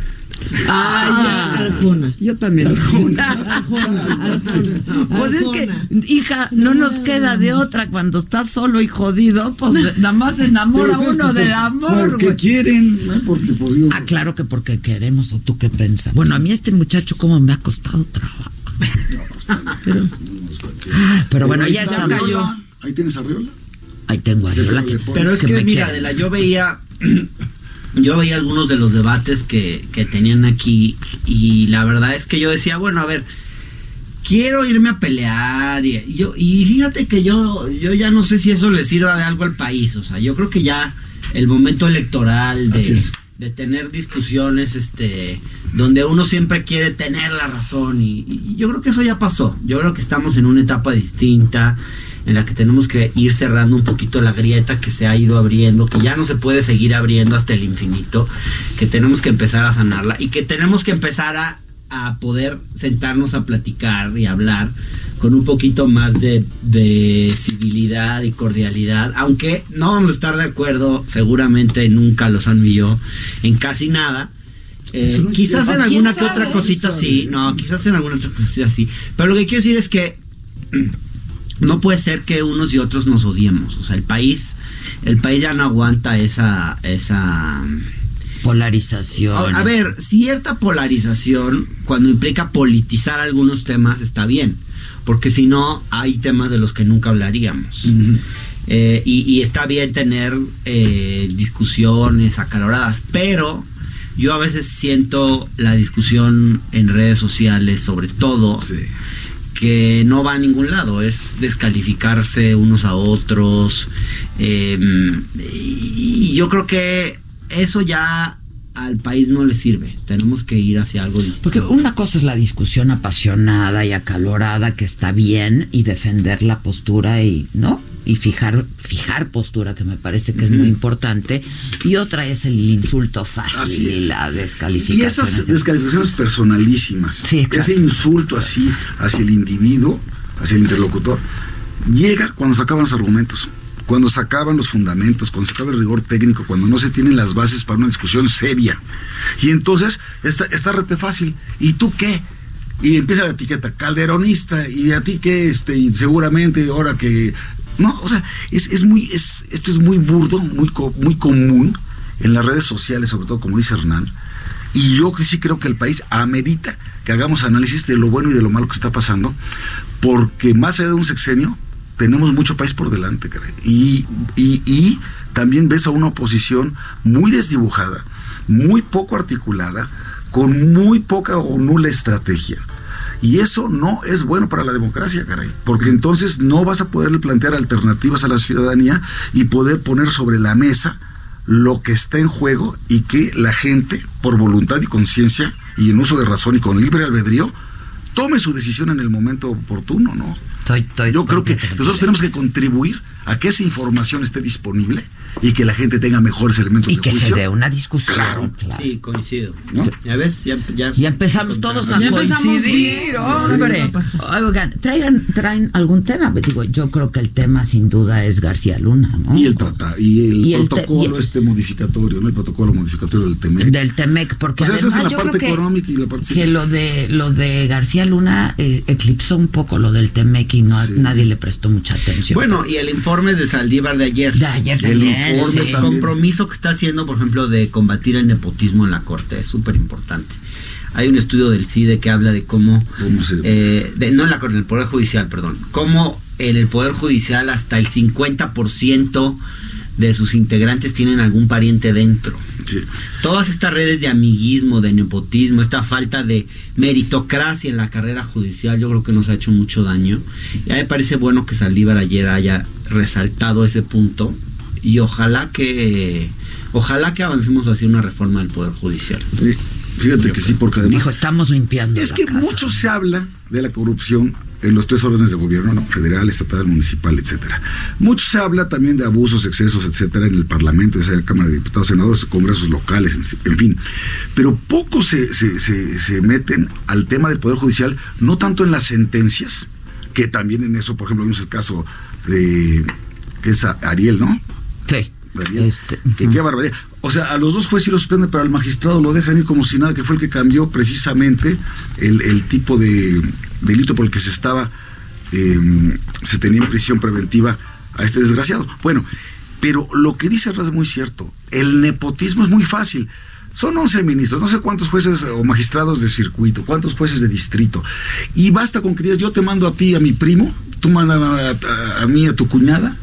Ah, ya, Arjona. Yo también. <laughs> Arjona, Arjona. Pues es que, hija, no nos queda de otra cuando estás solo y jodido, pues nada más se enamora Pero uno del amor, Porque quieren, ¿no? Porque, pues digo. Ah, claro que porque queremos, o tú qué piensas. Bueno, a mí este muchacho, como me ha costado trabajo. Pero, pero bueno, ya está está. Arriola. Ahí tienes arriola. Ahí tengo a Ariola, que- Pero es que, me mira, quiere. Adela, yo veía <clears throat> yo veía algunos de los debates que, que tenían aquí y la verdad es que yo decía, bueno, a ver, quiero irme a pelear y yo y fíjate que yo yo ya no sé si eso le sirva de algo al país, o sea, yo creo que ya el momento electoral de, de tener discusiones este donde uno siempre quiere tener la razón y, y yo creo que eso ya pasó. Yo creo que estamos en una etapa distinta en la que tenemos que ir cerrando un poquito la grieta que se ha ido abriendo, que ya no se puede seguir abriendo hasta el infinito, que tenemos que empezar a sanarla y que tenemos que empezar a, a poder sentarnos a platicar y hablar con un poquito más de, de civilidad y cordialidad, aunque no vamos a estar de acuerdo, seguramente nunca los han y yo, en casi nada. Eh, quizás en alguna ¿Quién que otra cosita ¿Quién sí, no, quizás en alguna otra cosita sí. Pero lo que quiero decir es que no puede ser que unos y otros nos odiemos. O sea, el país, el país ya no aguanta esa, esa polarización. A, a ver, cierta polarización cuando implica politizar algunos temas está bien, porque si no hay temas de los que nunca hablaríamos. Eh, y, y está bien tener eh, discusiones acaloradas, pero yo a veces siento la discusión en redes sociales, sobre todo, que no va a ningún lado, es descalificarse unos a otros. y, y yo creo que eso ya al país no le sirve. Tenemos que ir hacia algo distinto. Porque una cosa es la discusión apasionada y acalorada que está bien y defender la postura y, ¿no? Y fijar, fijar postura, que me parece que es muy importante. Y otra es el insulto fácil y la descalificación. Y esas descalificaciones personalísimas, Sí, ese insulto así hacia el individuo, hacia el interlocutor, llega cuando se acaban los argumentos, cuando se acaban los fundamentos, cuando se acaba el rigor técnico, cuando no se tienen las bases para una discusión seria. Y entonces está, está rete fácil. ¿Y tú qué? Y empieza la etiqueta, calderonista, y a ti qué, este, y seguramente ahora que. No, o sea, es, es muy, es, esto es muy burdo, muy, muy común en las redes sociales, sobre todo como dice Hernán. Y yo sí creo que el país amerita que hagamos análisis de lo bueno y de lo malo que está pasando, porque más allá de un sexenio, tenemos mucho país por delante, caray. Y, y, y también ves a una oposición muy desdibujada, muy poco articulada, con muy poca o nula estrategia. Y eso no es bueno para la democracia, caray, porque entonces no vas a poder plantear alternativas a la ciudadanía y poder poner sobre la mesa lo que está en juego y que la gente, por voluntad y conciencia y en uso de razón y con libre albedrío, tome su decisión en el momento oportuno, ¿no? Yo creo que nosotros tenemos que contribuir a que esa información esté disponible y que la gente tenga mejores elementos Y de que se juicio. dé una discusión. Claro. Sí, coincido. ¿No? Ya ves, ya, ya, Ya empezamos todos a Ya empezamos coincidir, hombre. Oigan, traigan, traen algún tema. Digo, yo creo que el tema sin duda es García Luna, ¿no? Y el tratado, y el Y protocolo y- este modificatorio, ¿no? El protocolo modificatorio del TEMEC. Del Temec, porque O sea, esa es además la parte económica y la parte que lo de lo de García Luna eh, eclipsó un poco lo del Temec y no nadie le prestó mucha atención. Bueno, y el informe de Saldívar de ayer. De ayer El informe, sí. el compromiso que está haciendo, por ejemplo, de combatir el nepotismo en la Corte. Es súper importante. Hay un estudio del CIDE que habla de cómo... eh, de- no en la Corte, en el Poder Judicial, perdón. Cómo en el Poder Judicial hasta el 50% de sus integrantes tienen algún pariente dentro. Todas estas redes de amiguismo, de nepotismo, esta falta de meritocracia en la carrera judicial, yo creo que nos ha hecho mucho daño. Y a mí me parece bueno que Saldívar ayer haya resaltado ese punto y ojalá que ojalá que avancemos hacia una reforma del poder judicial. Sí, Fíjate que sí, porque además... Dijo, estamos limpiando Es la que casa. mucho se habla de la corrupción en los tres órdenes de gobierno, ¿no? federal, estatal, municipal, etcétera. Mucho se habla también de abusos, excesos, etcétera, en el Parlamento, ya sea en la Cámara de Diputados, senadores, congresos locales, en, en fin. Pero poco se, se, se, se meten al tema del Poder Judicial, no tanto en las sentencias, que también en eso, por ejemplo, vimos el caso de que es Ariel, ¿no? Sí. Ariel, que qué barbaridad. O sea, a los dos jueces sí los suspenden, pero al magistrado lo dejan ir como si nada, que fue el que cambió precisamente el, el tipo de delito por el que se estaba, eh, se tenía en prisión preventiva a este desgraciado. Bueno, pero lo que dice Raz es muy cierto. El nepotismo es muy fácil. Son 11 ministros, no sé cuántos jueces o magistrados de circuito, cuántos jueces de distrito. Y basta con que digas, yo te mando a ti, a mi primo, tú mandas a, a- a mí, a tu cuñada.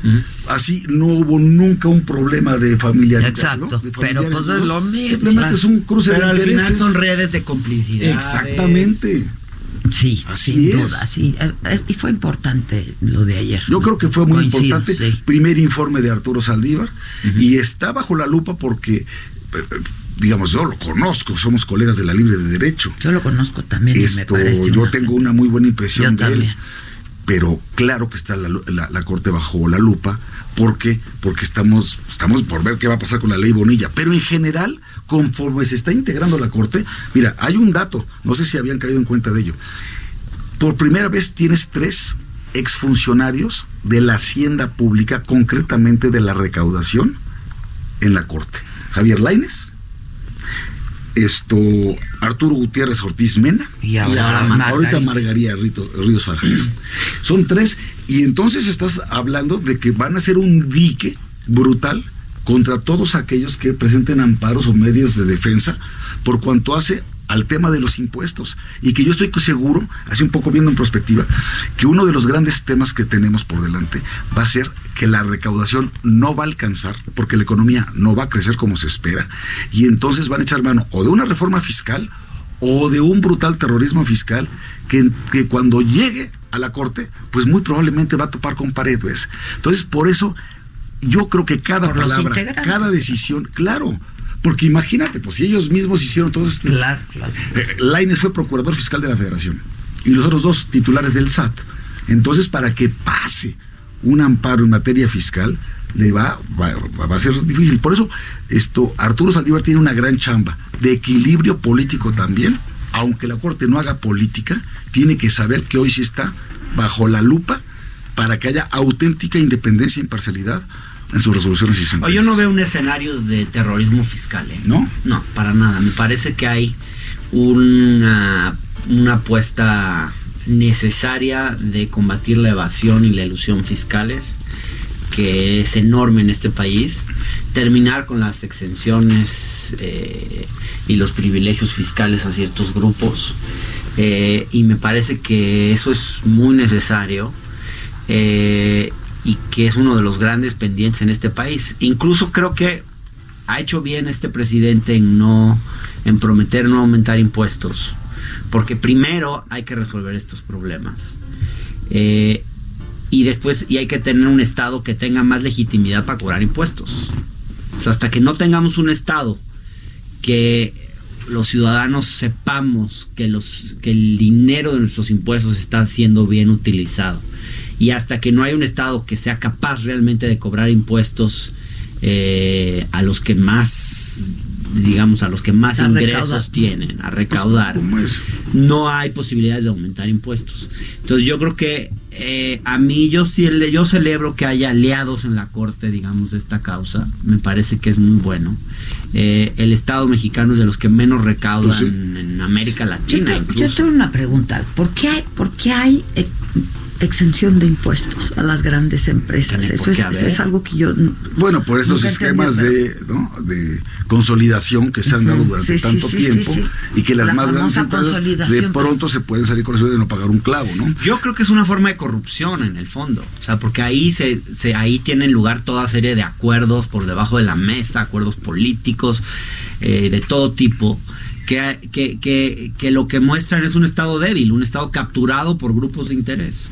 Así no hubo nunca un problema de familiaridad. Exacto, ¿no? De pero pues es lo mismo. Simplemente es un cruce Pero de al final son redes de complicidad. Exactamente. Sí, Así sin es. duda, sí. Eh, eh, Y fue importante lo de ayer. Yo creo que fue muy Coincido, importante. sí. Primer informe de Arturo Saldívar y está bajo la lupa porque, eh, digamos, yo lo conozco, somos colegas de la Libre de Derecho. Yo lo conozco también y me Esto, yo una tengo una muy buena impresión Yo de él. Pero claro que está la- la Corte bajo la lupa. ¿Por qué? Porque estamos, estamos por ver qué va a pasar con la ley Bonilla. Pero en general, conforme se está integrando la Corte, mira, hay un dato, no sé si habían caído en cuenta de ello. por primera vez tienes tres exfuncionarios de la hacienda pública, concretamente de la recaudación, en la Corte. Javier Laines, esto, Arturo Gutiérrez Ortiz Mena Y ahora ahorita Margarita. Margarita Rito- Ríos Farjat. Son tres, y entonces estás hablando de que van a ser un dique brutal contra todos aquellos que presenten amparos o medios de defensa por cuanto hace al tema de los impuestos. Y que yo estoy seguro, así un poco viendo en perspectiva, que uno de los grandes temas que tenemos por delante va a ser que la recaudación no va a alcanzar porque la economía no va a crecer como se espera. Y entonces van a echar mano o de una reforma fiscal o de un brutal terrorismo fiscal que, que cuando llegue a la corte, pues muy probablemente va a topar con pared, ¿ves? Entonces, por eso yo creo que cada palabra, cada decisión, claro, porque imagínate, pues si ellos mismos hicieron todo esto. Claro, claro. Eh, Lainez fue procurador fiscal de la Federación y los otros dos titulares del SAT. Entonces, para que pase un amparo en materia fiscal, le va, va, va a ser difícil. Por eso, esto, Arturo Saldívar tiene una gran chamba de equilibrio político también. Aunque la Corte no haga política, tiene que saber que hoy sí está bajo la lupa para que haya auténtica independencia e imparcialidad en sus resoluciones y sentencias. yo no veo un escenario de terrorismo fiscal, ¿eh? ¿No? No, para nada. Me parece que hay una, una apuesta necesaria de combatir la evasión y la ilusión fiscales, que es enorme en este país. Terminar con las exenciones eh, y los privilegios fiscales a ciertos grupos. Eh, y me parece que eso es muy necesario. eh, y que es uno de los grandes pendientes en este país. Incluso creo que ha hecho bien este presidente en no en prometer no aumentar impuestos, porque primero hay que resolver estos problemas. Eh, y después y hay que tener un estado que tenga más legitimidad para cobrar impuestos. O sea, hasta que no tengamos un estado que los ciudadanos sepamos que los que el dinero de nuestros impuestos está siendo bien utilizado y hasta que no hay un estado que sea capaz realmente de cobrar impuestos eh, a los que más digamos a los que más A ingresos recaudar. tienen a recaudar no hay posibilidades de aumentar impuestos entonces yo creo que eh, a mí yo sí le- yo celebro que haya aliados en la corte digamos de esta causa me parece que es muy bueno Eh, el estado mexicano es de los que menos recaudan Pues sí. en América Yo, Latina te- yo incluso. tengo una pregunta. ¿Por qué hay, por qué hay exención de impuestos a las grandes empresas? Eso es, eso algo que yo... Bueno, por estos esquemas entendí, de, ¿no? de consolidación que se han dado durante sí, tanto sí, sí, tiempo sí. y que las La más grandes empresas de pronto se pueden salir con eso de no pagar un clavo, ¿no? Yo creo que es una forma de corrupción en el fondo. O sea, porque ahí se, se- ahí tienen lugar toda serie de acuerdos por debajo de la mesa, acuerdos políticos eh, de todo tipo. Que, que, que, que lo que muestran es un estado débil, un estado capturado por grupos de interés.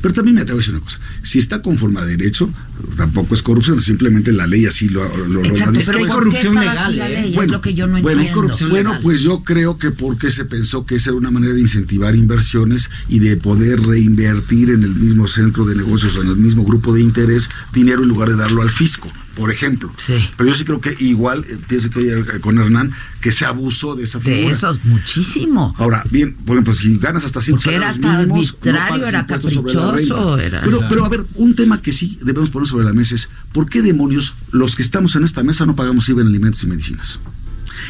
Pero también me atrevo a decir una cosa. Si está conforme a derecho, tampoco es corrupción, simplemente la ley así lo, lo, lo Exacto, dispone. pero ¿por qué estaba así la ley? Es lo que yo no bueno, entiendo. bueno, pues yo creo que porque se pensó que esa era una manera de incentivar inversiones y de poder reinvertir en el mismo centro de negocios o en el mismo grupo de interés dinero en lugar de darlo al fisco, por ejemplo. Pero yo sí creo que igual, eh, pienso que eh, con Hernán, que se abusó de esa De figura. eso es muchísimo. Ahora, bien, por ejemplo, si ganas hasta cinco Porque era salarios hasta mínimos, no arbitrario, pagas era caprichoso, era- Pero, pero a ver, un tema que sí debemos poner sobre la mesa es, ¿por qué demonios los que estamos en esta mesa no pagamos IVA en alimentos y medicinas?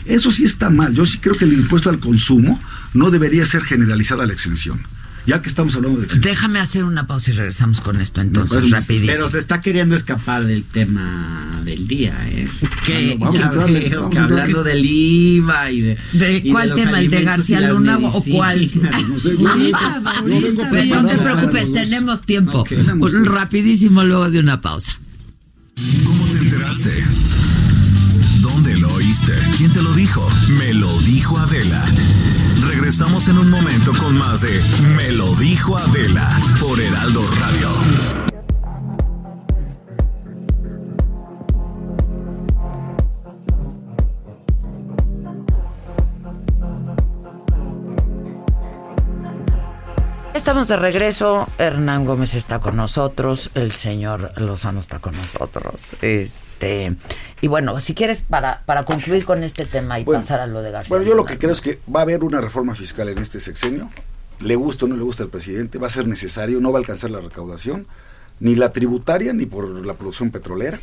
Eso sí está mal. Yo sí creo que el impuesto al consumo no debería ser generalizada la exención. Ya que estamos hablando de. Déjame hacer una pausa y regresamos con esto entonces, rapidísimo. Pero se está queriendo escapar del tema del día, ¿eh? ¿Qué? Vamos Ya a entrarle, veo vamos que hablando del IVA y de. ¿De y cuál los tema? ¿El de García Luna o cuál? <laughs> No sé, yo- vengo pero no te preocupes, tiempo. Tenemos tiempo. Rapidísimo luego de una pausa. ¿Cómo te enteraste? ¿Dónde lo oíste? ¿Quién te lo dijo? Me lo dijo Adela. Regresamos en un momento con más de Me lo dijo Adela por Heraldo Radio. Estamos de regreso. Hernán Gómez está con nosotros. El señor Lozano está con nosotros. Este. Y bueno, si quieres, para, para concluir con este tema y Bueno, pasar a lo de García. Bueno, yo lo que creo es que va a haber una reforma fiscal en este sexenio le gusta o no le gusta al presidente, va a ser necesario, no va a alcanzar la recaudación, ni la tributaria, ni por la producción petrolera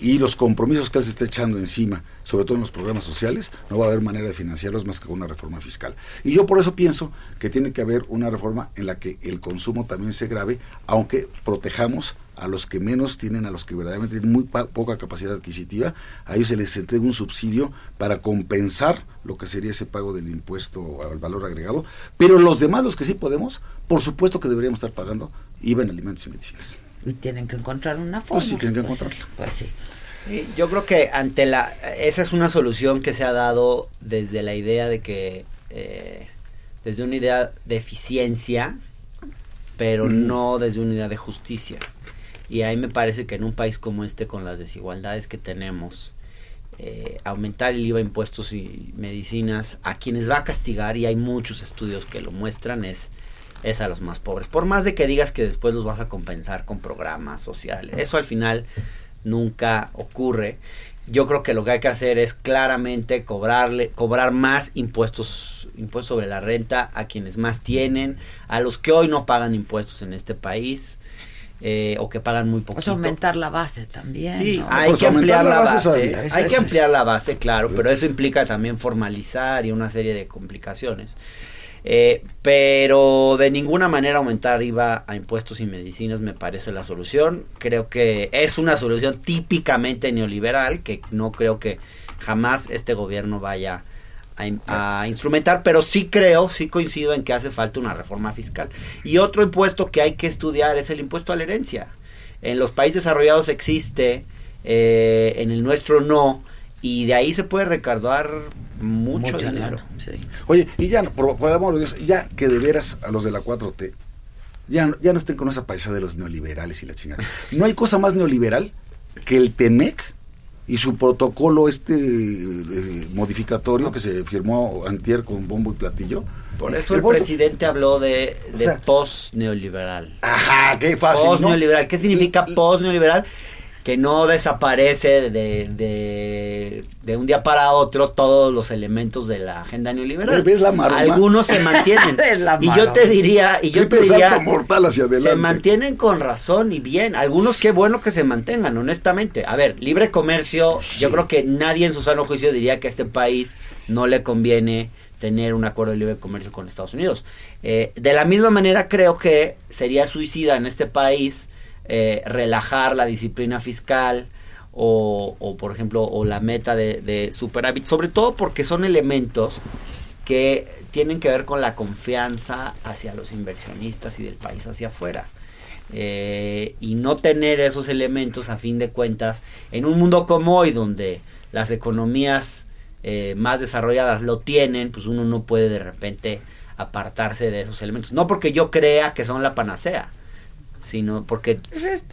y los compromisos que él se está echando encima, sobre todo en los programas sociales, no va a haber manera de financiarlos más que con una reforma fiscal. Y yo por eso pienso que tiene que haber una reforma en la que el consumo también se grave, aunque protejamos a los que menos tienen, a los que verdaderamente tienen muy poca capacidad adquisitiva, a ellos se les entrega un subsidio para compensar lo que sería ese pago del impuesto al valor agregado, pero los demás, los que sí podemos, por supuesto que deberíamos estar pagando IVA en alimentos y medicinas. Y tienen que encontrar una forma. Pues sí, tienen que Pues sí, encontrarla. Pues sí. Sí, Yo creo que ante la esa es una solución que se ha dado desde la idea de que eh, desde una idea de eficiencia, pero Mm. no desde una idea de justicia. Y ahí me parece que en un país como este, con las desigualdades que tenemos, eh, aumentar el IVA, impuestos y medicinas, a quienes va a castigar, y hay muchos estudios que lo muestran, es, es a los más pobres. Por más de que digas que después los vas a compensar con programas sociales, eso al final nunca ocurre. Yo creo que lo que hay que hacer es claramente cobrarle, cobrar más impuestos, impuestos sobre la renta a quienes más tienen, a los que hoy no pagan impuestos en este país. eh, o que pagan muy Pues poquito. aumentar la base también. Sí, ¿no? hay Pues que ampliar aumentar la la base base. es obvio. Hay que ampliar la base, claro, pero eso implica también formalizar y una serie de complicaciones. Eh, pero de ninguna manera aumentar IVA a impuestos y medicinas me parece la solución. Creo que es una solución típicamente neoliberal que no creo que jamás este gobierno vaya a, in- a instrumentar, pero sí creo, sí coincido en que hace falta una reforma fiscal. Y otro impuesto que hay que estudiar es el impuesto a la herencia. En los países desarrollados existe, eh, en el nuestro no, y de ahí se puede recaudar mucho, dinero. dinero, sí. Oye, y ya, no, por, por el amor de Dios, ya que de veras a los de la 4T, ya, no- ya no estén con esa paisa de los neoliberales y la chingada. No hay cosa más neoliberal que el TEMEC y su protocolo este eh, modificatorio que se firmó antier con bombo y platillo. Por eso el presidente habló de, O de sea- post-neoliberal. Ajá, qué fácil, ¿no? Post-neoliberal. ¿Qué significa post-neoliberal? Que no desaparece de, de, de un día para otro todos los elementos de la agenda neoliberal. ¿Ves la? Algunos se mantienen. <laughs> La y yo te diría, y yo te diría, mortal hacia adelante. se mantienen con razón y bien. Algunos qué bueno que se mantengan, honestamente. A ver, libre comercio, yo creo que nadie en su sano juicio diría que a este país no le conviene tener un acuerdo de libre comercio con Estados Unidos. Eh, de la misma manera creo que sería suicida en este país eh, relajar la disciplina fiscal o, por ejemplo, o la meta de, de superávit, sobre todo porque son elementos que tienen que ver con la confianza hacia los inversionistas y del país hacia afuera. Eh, y no tener esos elementos a fin de cuentas en un mundo como hoy donde las economías eh, más desarrolladas lo tienen, pues uno no puede de repente apartarse de esos elementos. No porque yo crea que son la panacea, sino porque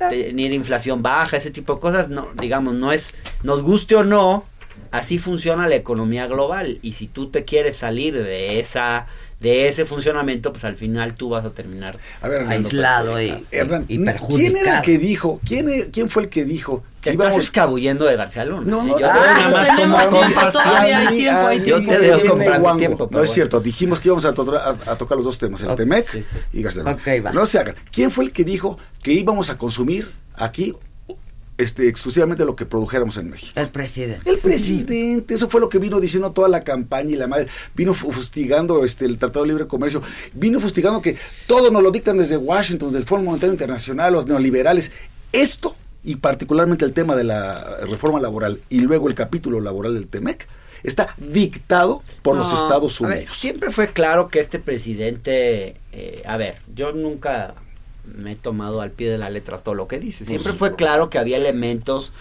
tener inflación baja, ese tipo de cosas, no, digamos, no es, nos guste o no, así funciona la economía global. Y si tú te quieres salir de esa, de ese funcionamiento, pues al final tú vas a terminar A ver, Hernando, Aislado y, Hernán, y ¿quién perjudicado. era el que dijo? ¿Quién, quién fue el que dijo que estás íbamos escabullendo de García Luna. No, no, yo ah, te veo nada no más como A a Yo te veo comprando tiempo, No es cierto, dijimos que íbamos a, to- a- a tocar los dos temas, el Ok, Temec sí, sí. y García Luna. Ok, va. No se hagan. ¿Quién fue el que dijo que íbamos a consumir aquí este, exclusivamente lo que produjéramos en México? El presidente. El presidente, eso fue lo que vino diciendo toda la campaña y la madre, vino fu- fustigando este, el Tratado de Libre Comercio, vino fustigando que todo nos lo dictan desde Washington, desde el Fondo Monetario Internacional, los neoliberales. Esto, y particularmente el tema de la reforma laboral y luego el capítulo laboral del TEMEC, está dictado por los Estados ver, Unidos. siempre fue claro que este presidente, eh, a ver, yo nunca me he tomado al pie de la letra todo lo que dice. Siempre fue claro que había elementos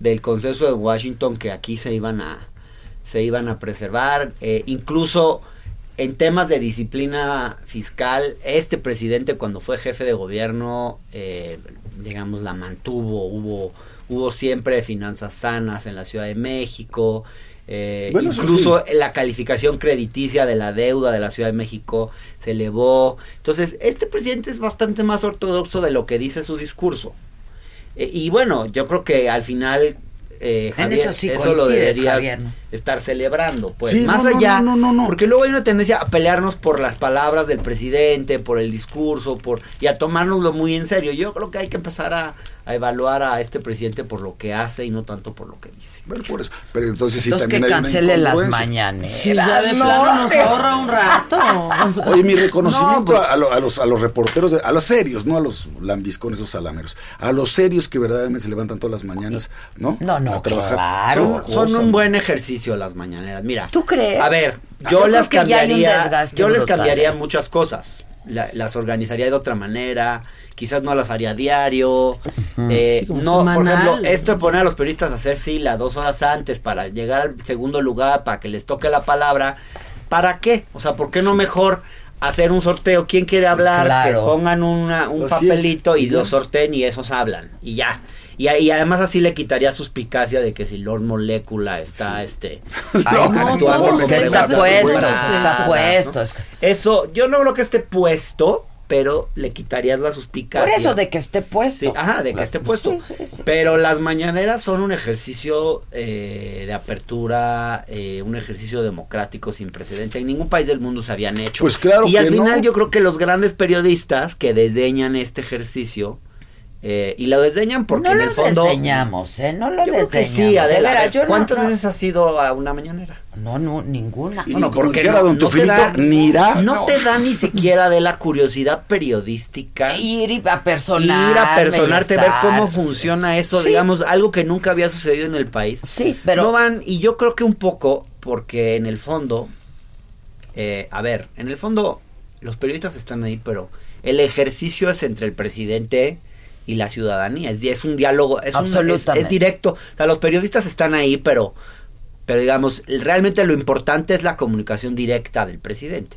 del consenso de Washington que aquí se iban a se iban a preservar, eh, incluso en temas de disciplina fiscal, este presidente cuando fue jefe de gobierno, eh, digamos, la mantuvo, hubo, hubo siempre finanzas sanas en la Ciudad de México, eh, Bueno, incluso la calificación crediticia de la deuda de la Ciudad de México se elevó. Entonces, este presidente es bastante más ortodoxo de lo que dice su discurso. Eh, y bueno, yo creo que al final eh, En Javier, eso sí eso lo deberías Javier, ¿no? estar celebrando, pues. Sí, Más no, no, allá, no, no, no. porque luego hay una tendencia a pelearnos por las palabras del presidente, por el discurso, por y a tomárnoslo muy en serio. Yo creo que hay que empezar a, a evaluar a este presidente por lo que hace y no tanto por lo que dice. Bueno, por eso. Pero entonces sí Entonces que también hay una cancele las incongruencia. mañaneras. Sí, ya de plano nos <laughs> ahorra un rato. Oye, mi reconocimiento No, pues, a, lo- a los, a los reporteros, de- a los serios, no a los lambiscones o salameros, a los serios que verdaderamente se levantan todas las mañanas, ¿no? No, no, A trabajar. claro. Son, son un buen ejercicio las mañaneras. Mira, ¿Tú crees? A ver, Yo yo, las que hay cambiaría, yo les brutal, cambiaría ¿eh? muchas cosas. La- las organizaría de otra manera, quizás no las haría diario. eh, Sí, no, por ejemplo, esto de poner a los periodistas a hacer fila dos horas antes para llegar al segundo lugar, para que les toque la palabra, ¿para qué? O sea, ¿por qué no mejor hacer un sorteo? ¿Quién quiere hablar? claro. Que pongan una- un papelito y lo sorteen y esos hablan. Y ya. Y, y además así le quitaría suspicacia de que si Lord Molécula está este <laughs> Ay, no, que está puesto, está ¿no? puesto. es- Eso, yo no creo que esté puesto, pero le quitarías la suspicacia. Por eso de que esté puesto. Sí, ajá, de que esté puesto. Sí, sí, sí. Pero las mañaneras son un ejercicio eh, de apertura, eh, un ejercicio democrático sin precedente. En ningún país del mundo se habían hecho. Pues claro y que al final no. yo creo que los grandes periodistas que desdeñan este ejercicio, eh, y lo desdeñan porque no en lo el fondo... desdeñamos, ¿eh? No lo Yo creo que desdeñamos. sí, de Adela. ver, no- ¿Cuántas no- veces has ido a una mañanera? No, no, ninguna. Y Bueno, como porque no- don no te da- ni irá. No te da ni siquiera de la curiosidad periodística. Ir y a personar. ir a personarte, ver cómo funciona eso, Sí. digamos, algo que nunca había sucedido en el país. Sí, pero- No van, y yo creo que un poco, porque en el fondo, eh, a ver, en el fondo, los periodistas están ahí, pero el ejercicio es entre el presidente y la ciudadanía. Es, es un diálogo, es, un- es- es directo. O sea, los periodistas están ahí, pero, pero digamos, realmente lo importante es la comunicación directa del presidente.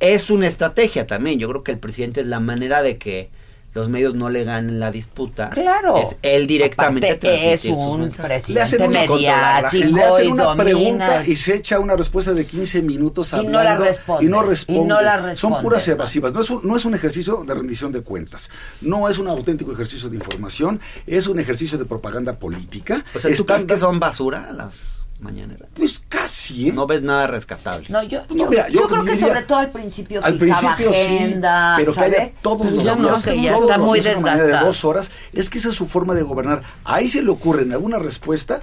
Es una estrategia también. Yo creo que el presidente es la manera de que los medios no le ganen la disputa. Claro. Es él directamente Aparte, es un mensajes. Le hacen presidente una, mediático le hacen y una domina. pregunta y se echa una respuesta de 15 minutos Y hablando no la responde, y no responde. y no la Son responde, puras ¿no? evasivas. No es, un, no es un ejercicio de rendición de cuentas. No es un auténtico ejercicio de información. Es un ejercicio de propaganda política. O sea, ¿tú Están crees que son basura las mañaneras? Pues casi, ¿eh? No ves nada rescatable. No, yo, No, yo, mira, yo yo creo que sobre todo al principio Al principio sí, agenda, pero que ¿sabes? haya todos Pero los ya no, días, que ya todos está los muy días una mañana desgastado. de dos horas, es que esa es su forma de gobernar. Ahí se le ocurre en alguna respuesta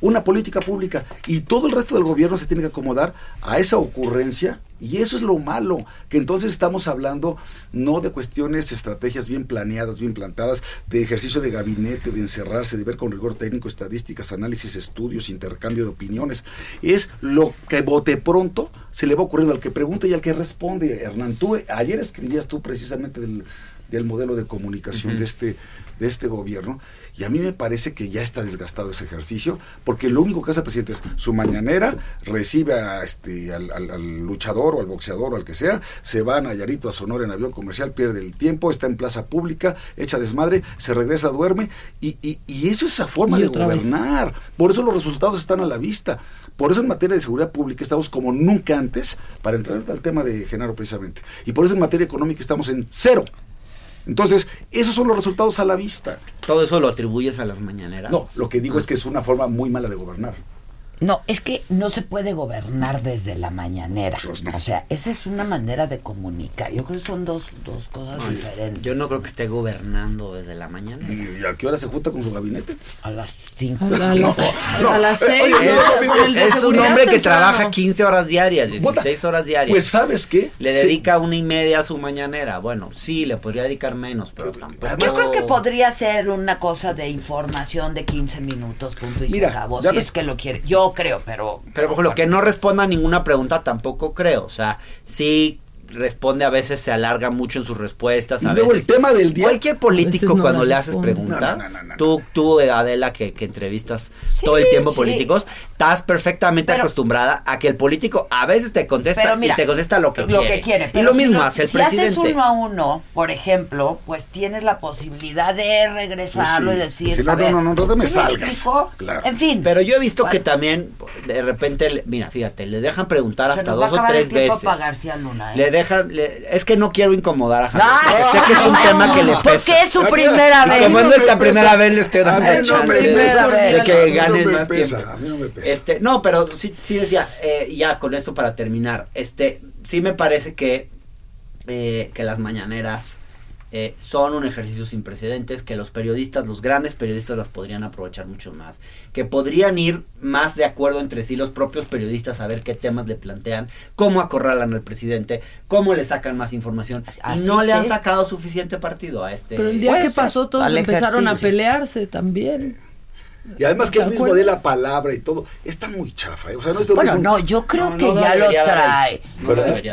una política pública y todo el resto del gobierno se tiene que acomodar a esa ocurrencia y eso es lo malo, que entonces estamos hablando no de cuestiones, estrategias bien planeadas, bien plantadas, de ejercicio de gabinete, de encerrarse, de ver con rigor técnico, estadísticas, análisis, estudios, intercambio de opiniones. Es lo que bote pronto se le va ocurriendo al que pregunta y al que responde. Hernán, tú eh, ayer escribías tú precisamente del, del modelo de comunicación de este de este gobierno y a mí me parece que ya está desgastado ese ejercicio porque lo único que hace el presidente es su mañanera recibe a este al, al- al luchador o al boxeador o al que sea se va a Nayarito a Sonora en avión comercial pierde el tiempo está en plaza pública echa desmadre se regresa duerme y, y, y eso es esa forma de vez. gobernar. Por eso los resultados están a la vista. Por eso en materia de seguridad pública estamos como nunca antes para entrar al tema de Genaro precisamente. Y por eso en materia económica estamos en cero entonces, esos son los resultados a la vista. Todo eso lo atribuyes a las mañaneras. No, lo que digo es que es una forma muy mala de gobernar. No, es que no se puede gobernar desde la mañanera. Pues no. O sea, esa es una manera de comunicar. Yo creo que son dos, dos cosas diferentes. Yo no creo que esté gobernando desde la mañana. ¿Y a qué hora se junta con su gabinete? A las cinco. A, la- <laughs> a las, a las seis. oye, ¿no? es- un hombre que trabaja 15 horas diarias, 16 horas diarias. Pues sabes qué? le dedica una y media a su mañanera. Bueno, sí, le podría dedicar menos, pero tampoco. Yo creo que podría ser una cosa de información de 15 minutos, punto y Mira, se acabó. Si ves- es que lo quiere. Yo creo, pero. Pero por ejemplo, que no responda a ninguna pregunta tampoco creo. O sea, sí responde a veces, se alarga mucho en sus respuestas. Y a luego veces. el tema del día. Cualquier político no cuando le haces preguntas, No, no, no, no, no. tú, tú Adela, que, que entrevistas Sí, todo el tiempo sí. políticos, estás perfectamente Pero- acostumbrada a que el político a veces te contesta mira, y te contesta lo que quiere. y pero lo si mismo lo- hace el si presidente. haces uno a uno, por ejemplo, pues tienes la posibilidad de regresarlo Pues sí. y decir. Sí, no, a no, ver, no, no, no te me ¿sí salgas. Claro. En fin. Pero yo he visto Vale. que también de repente, mira, fíjate, le dejan preguntar Se hasta dos o tres veces. ¿eh? Le deja, le- es que no quiero incomodar a Javier. Porque sé que es un no, tema que le porque pesa. es su primera vez. Como A es nuestra primera vez, le estoy A dando mí la no me chance pesa, de a que ganes más tiempo. a mí no me pesa. Este, no, pero sí, sí decía, eh, ya con esto para terminar, este, sí me parece que, eh, que las mañaneras eh, son un ejercicio sin precedentes, que los periodistas, los grandes periodistas las podrían aprovechar mucho más, que podrían ir más de acuerdo entre sí los propios periodistas a ver qué temas le plantean, cómo acorralan al presidente, cómo le sacan más información, y no le han sacado suficiente partido a este. Pero el día que ser, pasó todos empezaron a pelearse también. Y además que ¿Se el mismo dé la palabra y todo, está muy chafa. ¿eh? O sea, no, no Bueno, es un- no, yo creo No, que no ya lo trae.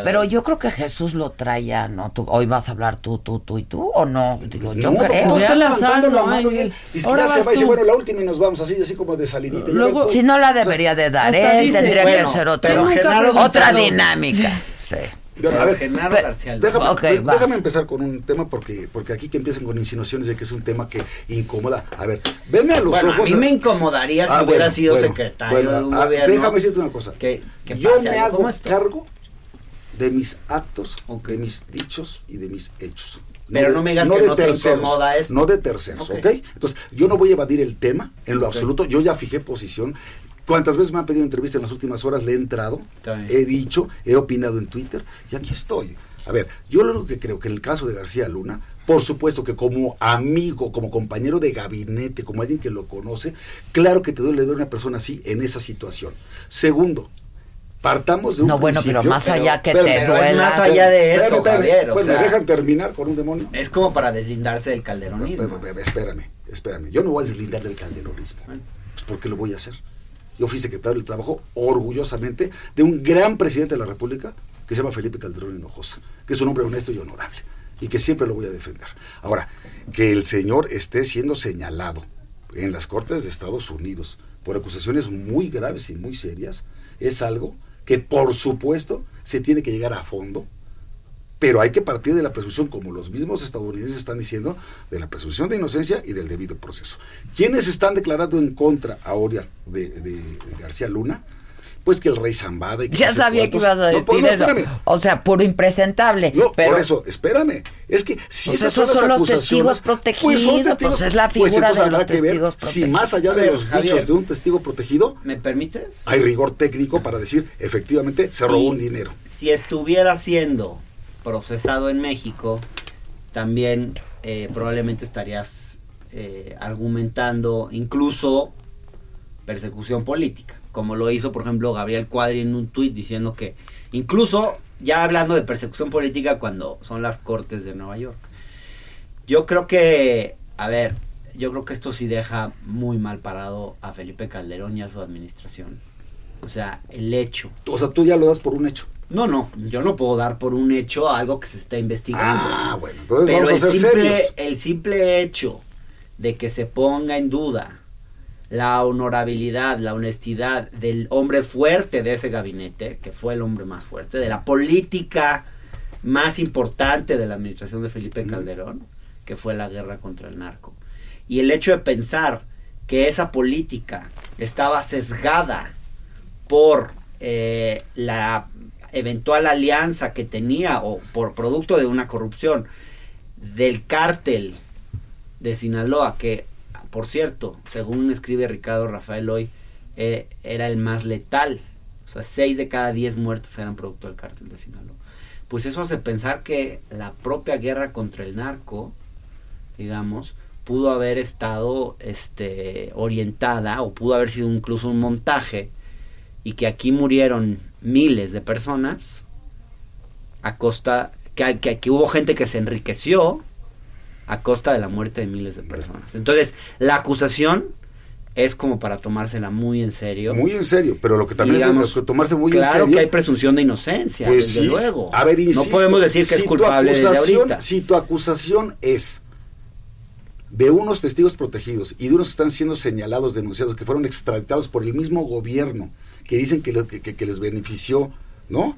Pero él. yo creo que Jesús lo trae ya, ¿no? Tú, hoy vas a hablar tú, tú, tú y tú, ¿o no? Digo, yo No, creo. está levantando la ¿no? mano y él ya se va y dice, bueno, la última y nos vamos, así, así como de salidita. Luego- Si no la debería de dar él, dice, tendría bueno, que ser otra, pero Genaro otra Gonzalo- dinámica. <laughs> Sí. A ver, Genaro García. Déjame, empezar con un tema porque, porque aquí que empiezan con insinuaciones de que es un tema que incomoda. A ver, venme a los Bueno, ojos. a mí me incomodaría si Ah, hubiera bueno, sido bueno, secretario bueno, de un ah, gobierno. Déjame decirte una cosa. Que, que Yo me algo hago cargo de mis actos, de mis dichos y de mis hechos. Pero de- no me digas que de no te incomoda esto. No de terceros, Ok. ¿ok? Entonces, yo no voy a evadir el tema en lo absoluto. Yo ya fijé posición. Cuántas veces me han pedido entrevista en las últimas horas, le he entrado, he dicho, he opinado en Twitter y aquí estoy. A ver, yo lo único que creo que en el caso de García Luna, por supuesto que como amigo, como compañero de gabinete, como alguien que lo conoce, claro que te duele ver a una persona así en esa situación. Segundo, partamos de un No, bueno, pero más allá que te Pero es más allá de eso, espérame. Javier. O Pues, ¿me dejan terminar con un demonio? es como para deslindarse del calderonismo. Espérame, espérame, espérame. Yo no voy a deslindar del calderonismo. Pues ¿por qué lo voy a hacer? Yo fui secretario del Trabajo orgullosamente de un gran presidente de la República que se llama Felipe Calderón Hinojosa, que es un hombre honesto y honorable y que siempre lo voy a defender. Ahora, que el señor esté siendo señalado en las Cortes de Estados Unidos por acusaciones muy graves y muy serias es algo que por supuesto se tiene que llegar a fondo pero hay que partir de la presunción, como los mismos estadounidenses están diciendo, de la presunción de inocencia y del debido proceso. ¿Quiénes están declarando en contra ahora de, de- de García Luna? Pues que el rey Zambada y que Ya sabía que cuántos- ibas a decir No, pues, no, eso. espérame. O sea, puro impresentable. No, pero por eso, espérame. Es que si Pues esas esos son, las son los acusaciones, testigos protegidos, son testigos- pues es la pues figura entonces de los que ver testigos Si protegidos. más allá de ver, los Javier. dichos de un testigo protegido, ¿Me permites? hay rigor técnico para decir, efectivamente, se robó un dinero. Si estuviera siendo procesado en México, también eh, probablemente estarías eh, argumentando incluso persecución política, como lo hizo, por ejemplo, Gabriel Cuadri en un tuit diciendo que incluso ya hablando de persecución política cuando son las cortes de Nueva York. Yo creo que, a ver, yo creo que esto sí deja muy mal parado a Felipe Calderón y a su administración. O sea, el hecho O sea, tú ya lo das por un hecho. No, no, yo no puedo dar por un hecho algo que se está investigando. Ah, bueno, entonces Pero vamos a ser simple, serios. el simple hecho de que se ponga en duda la honorabilidad, la honestidad del hombre fuerte de ese gabinete, que fue el hombre más fuerte, de la política más importante de la administración de Felipe Calderón, que fue la guerra contra el narco. Y el hecho de pensar que esa política estaba sesgada por eh, la eventual alianza que tenía o por producto de una corrupción del cártel de Sinaloa, que por cierto, según escribe Ricardo Rafael hoy, eh, era el más letal. O sea, 6 de cada 10 muertos eran producto del cártel de Sinaloa. Pues eso hace pensar que la propia guerra contra el narco, digamos, pudo haber estado este, orientada o pudo haber sido incluso un montaje y que aquí murieron miles de personas a costa que, que, que hubo gente que se enriqueció a costa de la muerte de miles de personas. Entonces, la acusación es como para tomársela muy en serio. Muy en serio, pero lo que también Digamos, es de tomarse muy claro en serio. que hay presunción de inocencia, Pues desde sí. luego. A ver, no insisto, podemos decir que si es culpable desde ahorita. Si tu acusación es de unos testigos protegidos y de unos que están siendo señalados, denunciados, que fueron extraditados por el mismo gobierno, que dicen que, que les benefició, ¿no?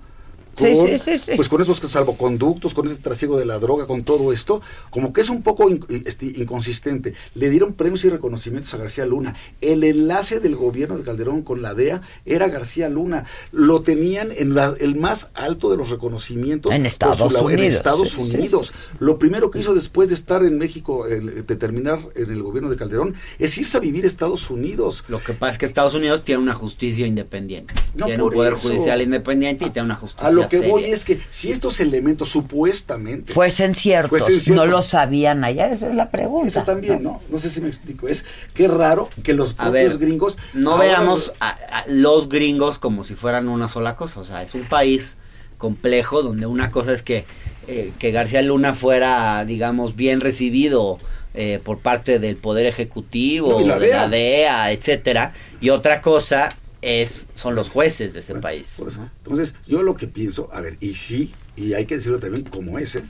Con, Sí, sí, sí, sí. pues con esos salvoconductos, con ese trasiego de la droga, con todo esto, como que es un poco in- este, inconsistente. Le dieron premios y reconocimientos a García Luna. El enlace del gobierno de Calderón con la DEA era García Luna. Lo tenían en la- el más alto de los reconocimientos En Estados su labor- en Unidos, Estados sí, sí, Unidos. sí, Lo primero que hizo después de estar en México, el- de terminar en el gobierno de Calderón, es irse a vivir a Estados Unidos. Lo que pasa es que Estados Unidos tiene una justicia independiente. No, tiene un poder eso. judicial independiente y tiene una justicia A lo que voy es que si estos elementos supuestamente Fuesen ciertos, Fuesen no lo sabían allá, esa es la pregunta. Eso también, ¿no? No sé si me explico. Es qué raro que los A propios ver, gringos. No ahora- veamos a, a los gringos como si fueran una sola cosa. O sea, es un país complejo donde una cosa es que, eh, que García Luna fuera, digamos, bien recibido eh, por parte del Poder Ejecutivo, No, la de la DEA. DEA, etcétera. Y otra cosa es son los jueces de ese país. Por eso. Entonces, yo lo que pienso, a ver, y sí, y hay que decirlo también como ese,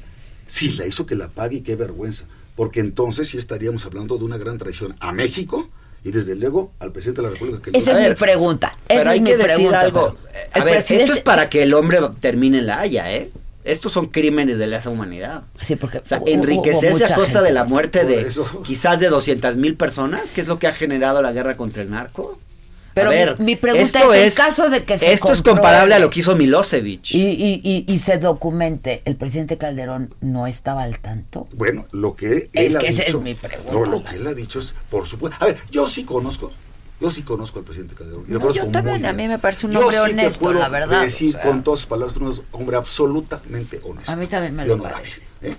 si la hizo que la pague y qué vergüenza. Porque entonces sí estaríamos hablando de una gran traición a México y desde luego al presidente de la República. Que Esa es mi pregunta. Pero hay es que decir pregunta, algo. Eh, A ver, presidente- esto es para que el hombre termine en la Haya, ¿eh? Estos son crímenes de lesa humanidad. Sí, porque O sea, hubo- hubo enriquecerse a costa gente. de la muerte Por de eso. quizás de 200 mil personas, que es lo que ha generado la guerra contra el narco. Pero a ver, mi- mi pregunta esto es, en caso de que se Esto es comparable a lo que hizo Milosevic. Y, y, y, y se documente, ¿el presidente Calderón no estaba al tanto? Bueno, lo que Es él ha que esa dicho- es mi pregunta. No, lo que él ha dicho es, por supuesto. A ver, yo sí conozco, yo sí conozco al presidente Calderón. Y lo No, conozco yo también, muy a mí me parece un Yo hombre sí te honesto, puedo la verdad, decir o sea. con todas sus palabras es un hombre absolutamente honesto. A mí también me y lo honorable, parece. ¿eh?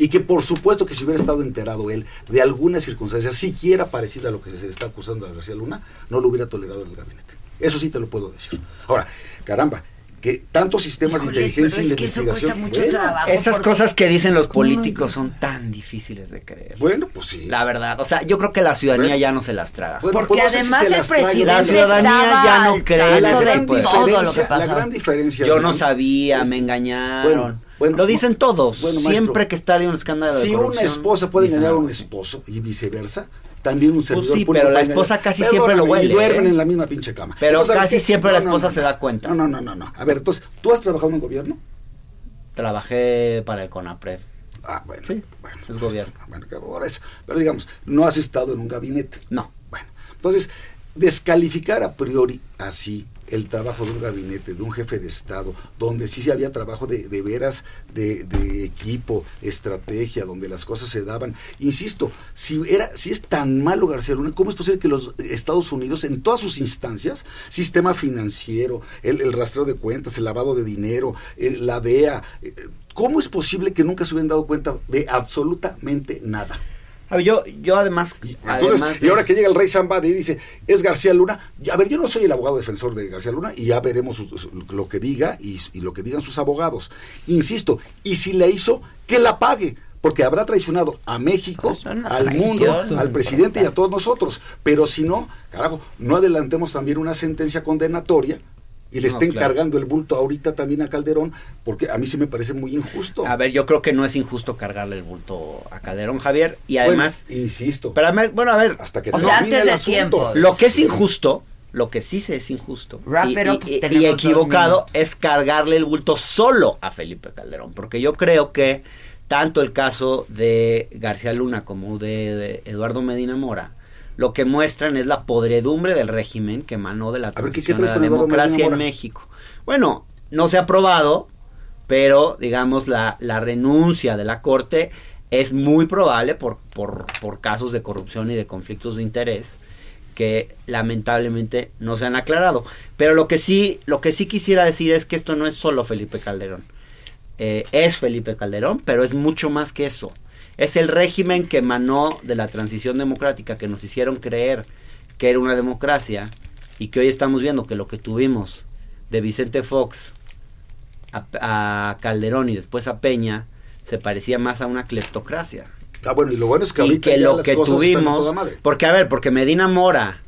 Y que por supuesto que si hubiera estado enterado él de alguna circunstancia siquiera parecida a lo que se le está acusando a García Luna, no lo hubiera tolerado en el gabinete. Eso sí te lo puedo decir. Ahora, caramba, que tantos sistemas de inteligencia y de investigación. mucho bueno, trabajo. Esas porque- cosas que dicen los ¿Cómo no políticos son tan difíciles de creer. Bueno, pues sí. La verdad, o sea, yo creo que la ciudadanía Bueno. ya no se las traga. Bueno, Porque pues no si además se el presidente La ciudadanía ya no cree en ese gran tipo de todo lo que diferencia, la gran diferencia. Yo no sabía, me engañaron. Bueno, Lo dicen todos. bueno, maestro, Siempre que está un escándalo de Si una esposa puede engañar a un esposo y viceversa, también un servidor Pues sí, público pero la esposa engañar. casi siempre lo huele, Y duermen ¿eh? en la misma pinche cama. Pero Entonces, ¿sabes casi qué? siempre la No, esposa no. se da cuenta. No, no, no, no, no. A ver, entonces, ¿tú has trabajado en un gobierno? Trabajé para el CONAPRED. Ah, bueno. Sí, bueno. es gobierno. Bueno, que ahora eso. Pero digamos, no has estado en un gabinete. No. Bueno, entonces, descalificar a priori así el trabajo de un gabinete, de un jefe de Estado, donde sí había trabajo de, de veras, de, de equipo, estrategia, donde las cosas se daban. Insisto, si, era, si es tan malo García Luna, ¿cómo es posible que los Estados Unidos, en todas sus instancias, sistema financiero, el, el rastreo de cuentas, el lavado de dinero, el- la DEA, eh, ¿cómo es posible que nunca se hubieran dado cuenta de absolutamente nada? A ver, yo, yo además, Entonces, además y ahora que llega el rey Zambada y dice, es García Luna, a ver, yo no soy el abogado defensor de García Luna y ya veremos su- su- lo que diga y, y lo que digan sus abogados. Insisto, y si la hizo, que la pague, porque habrá traicionado a México, Pues al mundo, al presidente y a todos nosotros. Pero si no, carajo, no adelantemos también una sentencia condenatoria y le No, estén claro. cargando el bulto ahorita también a Calderón, porque a mí sí me parece muy injusto. A ver, yo creo que no es injusto cargarle el bulto a Calderón, Javier. Y Bueno, además, insisto, pero bueno, a ver, hasta que O sea, antes el de asunto. tiempo. lo que es injusto, lo que sí se es injusto Wrap y, it up, y- y equivocado es cargarle el bulto solo a Felipe Calderón, porque yo creo que tanto el caso de García Luna como de, de Eduardo Medina Mora lo que muestran es la podredumbre del régimen que emanó de la ver, ¿qué- qué transición de la democracia en? México. Bueno, no se ha aprobado, pero digamos la, la renuncia de la Corte es muy probable por, por, por casos de corrupción y de conflictos de interés que lamentablemente no se han aclarado. Pero lo que sí, lo que sí quisiera decir es que esto no es solo Felipe Calderón. Eh, es Felipe Calderón, pero es mucho más que eso. Es el régimen que emanó de la transición democrática, que nos hicieron creer que era una democracia y que hoy estamos viendo que lo que tuvimos de Vicente Fox a, a Calderón y después a Peña se parecía más a una cleptocracia. Ah, bueno, y lo bueno es que y ahorita que ya lo las que cosas tuvimos, toda madre. porque a ver, porque Medina Mora,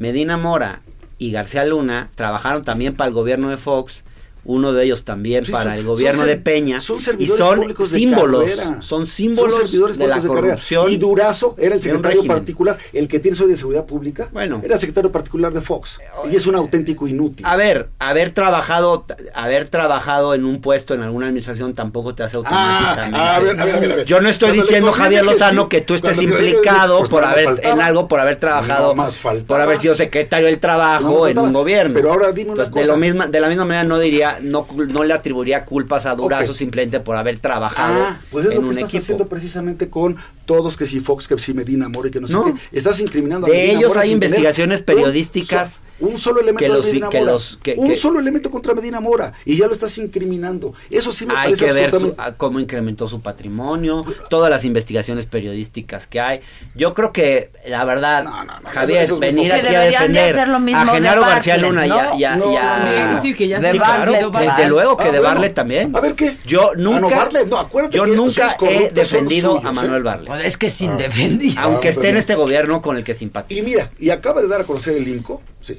Medina Mora y García Luna trabajaron también para el gobierno de Fox uno de ellos también Sí, para son- el gobierno de Peña. son y servidores son públicos de símbolos, carrera. son símbolos Son servidores de la corrupción. Y Durazo era el secretario particular, el que tiene hoy de seguridad pública. Bueno. Era secretario particular de Fox. Y es un auténtico inútil. A ver, haber trabajado, haber trabajado en un puesto en alguna administración tampoco te hace automáticamente. Ah, a ver, a ver, a ver. Yo no estoy Cuando diciendo Javier Lozano sí, que tú estés cuando implicado pues por haber faltaba. en algo, por haber trabajado, No más por haber sido secretario del trabajo en un gobierno. Pero ahora dime una Entonces, de lo misma, de la misma manera no diría, no, no le atribuiría culpas a Durazo Ok. simplemente por haber trabajado Ah, pues es en lo que un estás equipo. haciendo precisamente con todos que si Fox, que si Medina Mora y que no sé qué. Estás incriminando a De Medina ellos Mora hay investigaciones un periodísticas so- Un, solo elemento que de los- Medina que Mora. los- que- un que- solo elemento contra Medina Mora. Y ya lo estás incriminando. Eso sí me hay parece que ver su- absolutamente. a cómo incrementó su patrimonio, todas las investigaciones periodísticas que hay. Yo creo que, la verdad, Javier, eso es muy venir aquí a de defender hacer lo mismo a Genaro de García Luna y a... ¿no? y a- No, y a- no, no. Sí, que ya De sí, Bartlett, claro. Bartlett. desde luego que Ah, de bueno. Barlet también. A ver qué. Yo Ah, nunca, Bartlett, no, acuérdate yo nunca he defendido a Manuel ¿eh? Barlet. Pues es que sin defendido. Aunque Ah, esté en este gobierno con el que simpatizo. Y mira, y acaba de dar a conocer el INCO, sí,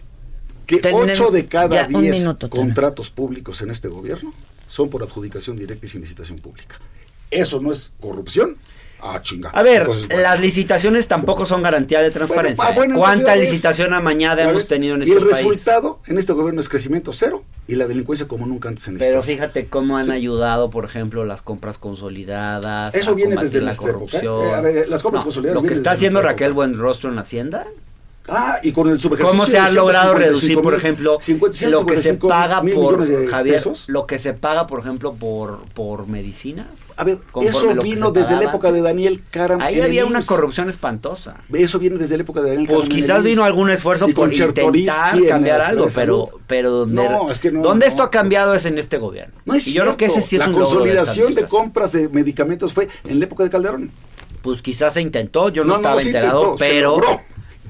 que Tenemos- 8 de cada ya, un 10 minuto, Toño. contratos públicos en este gobierno son por adjudicación directa y sin licitación pública. ¿Eso no es corrupción? Ah, chinga. A ver, Entonces, bueno. las licitaciones tampoco son garantía de transparencia. Bueno, ah, bueno, ¿eh? ¿Cuánta licitación amañada hemos tenido en Y este el país? resultado en este gobierno es crecimiento cero y la delincuencia como nunca antes en la Pero historia. fíjate cómo han Sí. ayudado, por ejemplo, las compras consolidadas. Eso a viene desde la época, ¿eh? corrupción. A ver, las compras consolidadas Lo que está haciendo Raquel Buenrostro en Hacienda. Ah, y con el ¿Cómo se ha de logrado 155 reducir, por ejemplo, 50, lo que se 155 paga por de Javier, pesos? lo que se paga, por ejemplo, por por medicinas? A ver, eso vino desde la época de. Daniel Caram. Ahí había una corrupción espantosa. Eso viene desde la época de Daniel Pues Caram en el quizás vino algún esfuerzo Y por intentar cambiar algo, de pero pero donde, No, es que no, donde no. esto ha cambiado es en este gobierno. No es y yo creo que ese sí es la un de consolidación de, administración. compras de medicamentos fue en la época de Calderón. Pues quizás se intentó, yo no, estaba enterado, pero.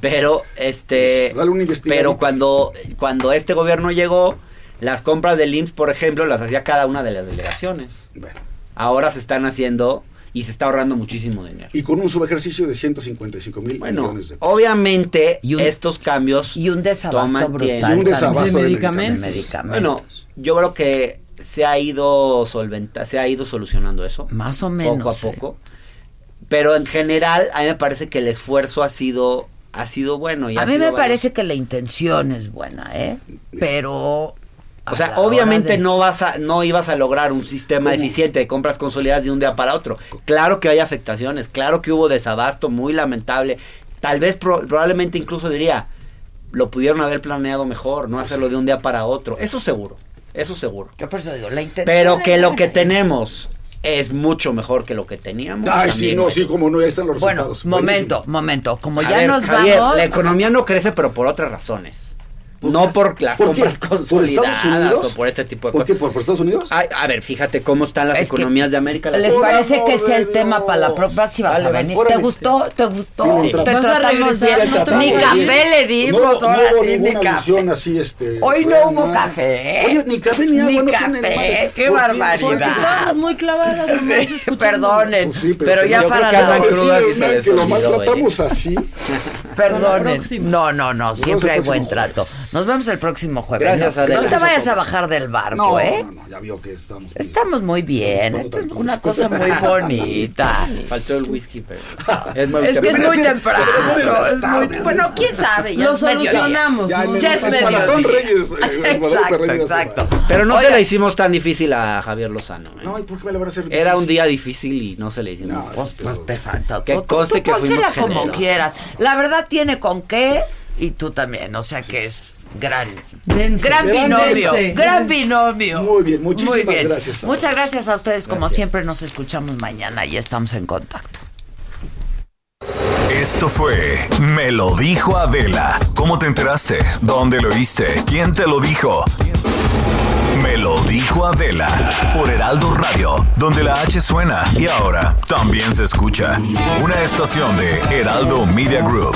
Pero este Pues, dale una investigadita. pero cuando cuando este gobierno llegó, las compras del IMSS, por ejemplo, las hacía cada una de las delegaciones. Bueno, Ahora se están haciendo y se está ahorrando muchísimo dinero. y con un subejercicio de 155 mil Bueno, millones de pesos. obviamente Y un- estos cambios Y un desabasto toman brutal. tiempo. Y un desabasto De de medicamentos. medicamentos. Bueno, yo creo que se ha ido solventa, se ha ido solucionando eso. Más o menos, Poco a sí. poco. Pero en general, a mí me parece que el esfuerzo ha sido, ha sido bueno. Y A mí me parece que la intención es buena, ¿eh? Pero... O sea, obviamente de- no vas a, no ibas a lograr un sistema ¿Cómo? eficiente de compras consolidadas de un día para otro. Claro que hay afectaciones, claro que hubo desabasto muy lamentable. Tal vez pro- probablemente incluso diría, lo pudieron haber planeado mejor, no hacerlo de un día para otro. Eso seguro, eso seguro. Yo por eso digo, la intención Pero que lo que tenemos es mucho mejor que lo que teníamos. Ay, también, sí, no, sí, como no, ya están los Bueno, resultados. momento, Buenísimo. momento. Como A ya ver, nos Javier, vamos... la economía no crece, pero por otras razones. No por las ¿Por qué? compras ¿Por Estados consolidadas Unidos? o por este tipo de ¿Por cosas. qué? ¿Por, por Estados Unidos? Ay, a ver, fíjate cómo están las Es que economías de América ¿Les Latina. Por parece que sea el tema para la Dios. próxima si vas a venir? ¿Te gustó? ¿Te gustó? Sí, Te. Vas a tratamos bien. no te Ni café le dimos, no, hubo sí, ni ninguna alusión así, este. Hoy no hubo nada. café. Oye, ni café ni agua. Ni café, qué ¿Por barbaridad. Porque estábamos muy clavadas. Perdonen, Pues sí, pero, ya para la sí, les que lo maltratamos así. Perdonen. próxima. No, no, no, siempre hay buen trato. Nos vemos el próximo jueves. Gracias, no, Adela. no te a vayas a, bajar del barco, No, ¿eh? no, no, ya vio que estamos. Estamos muy bien. Estamos Esto es una cosa muy bonita. Faltó el whisky, pero es muy Es que es muy temprano. Pero es muy-. Bueno, quién sabe. Ya Lo solucionamos. Ya, Ya es. Maratón Reyes. eh, Exacto, exacto. Pero no se la hicimos tan difícil a Javier Lozano. ¿eh? No, ¿y por qué me la van a hacer Era un día difícil y no se le hicimos. No, Pues, pues te falta. Que conste que fuimos como quieras. La verdad tiene con qué y tú también. O sea que es gran, Dense. gran binomio. dense. Gran binomio. Muy bien, muchísimas Muy bien. gracias a Muchas todos. gracias a ustedes. Como Gracias. siempre, nos escuchamos mañana y estamos en contacto. Esto fue Me lo dijo Adela. ¿Cómo te enteraste? ¿Dónde lo oíste? ¿Quién te lo dijo? Me lo dijo Adela por Heraldo Radio, donde la H suena y ahora también se escucha. Una estación de Heraldo Media Group.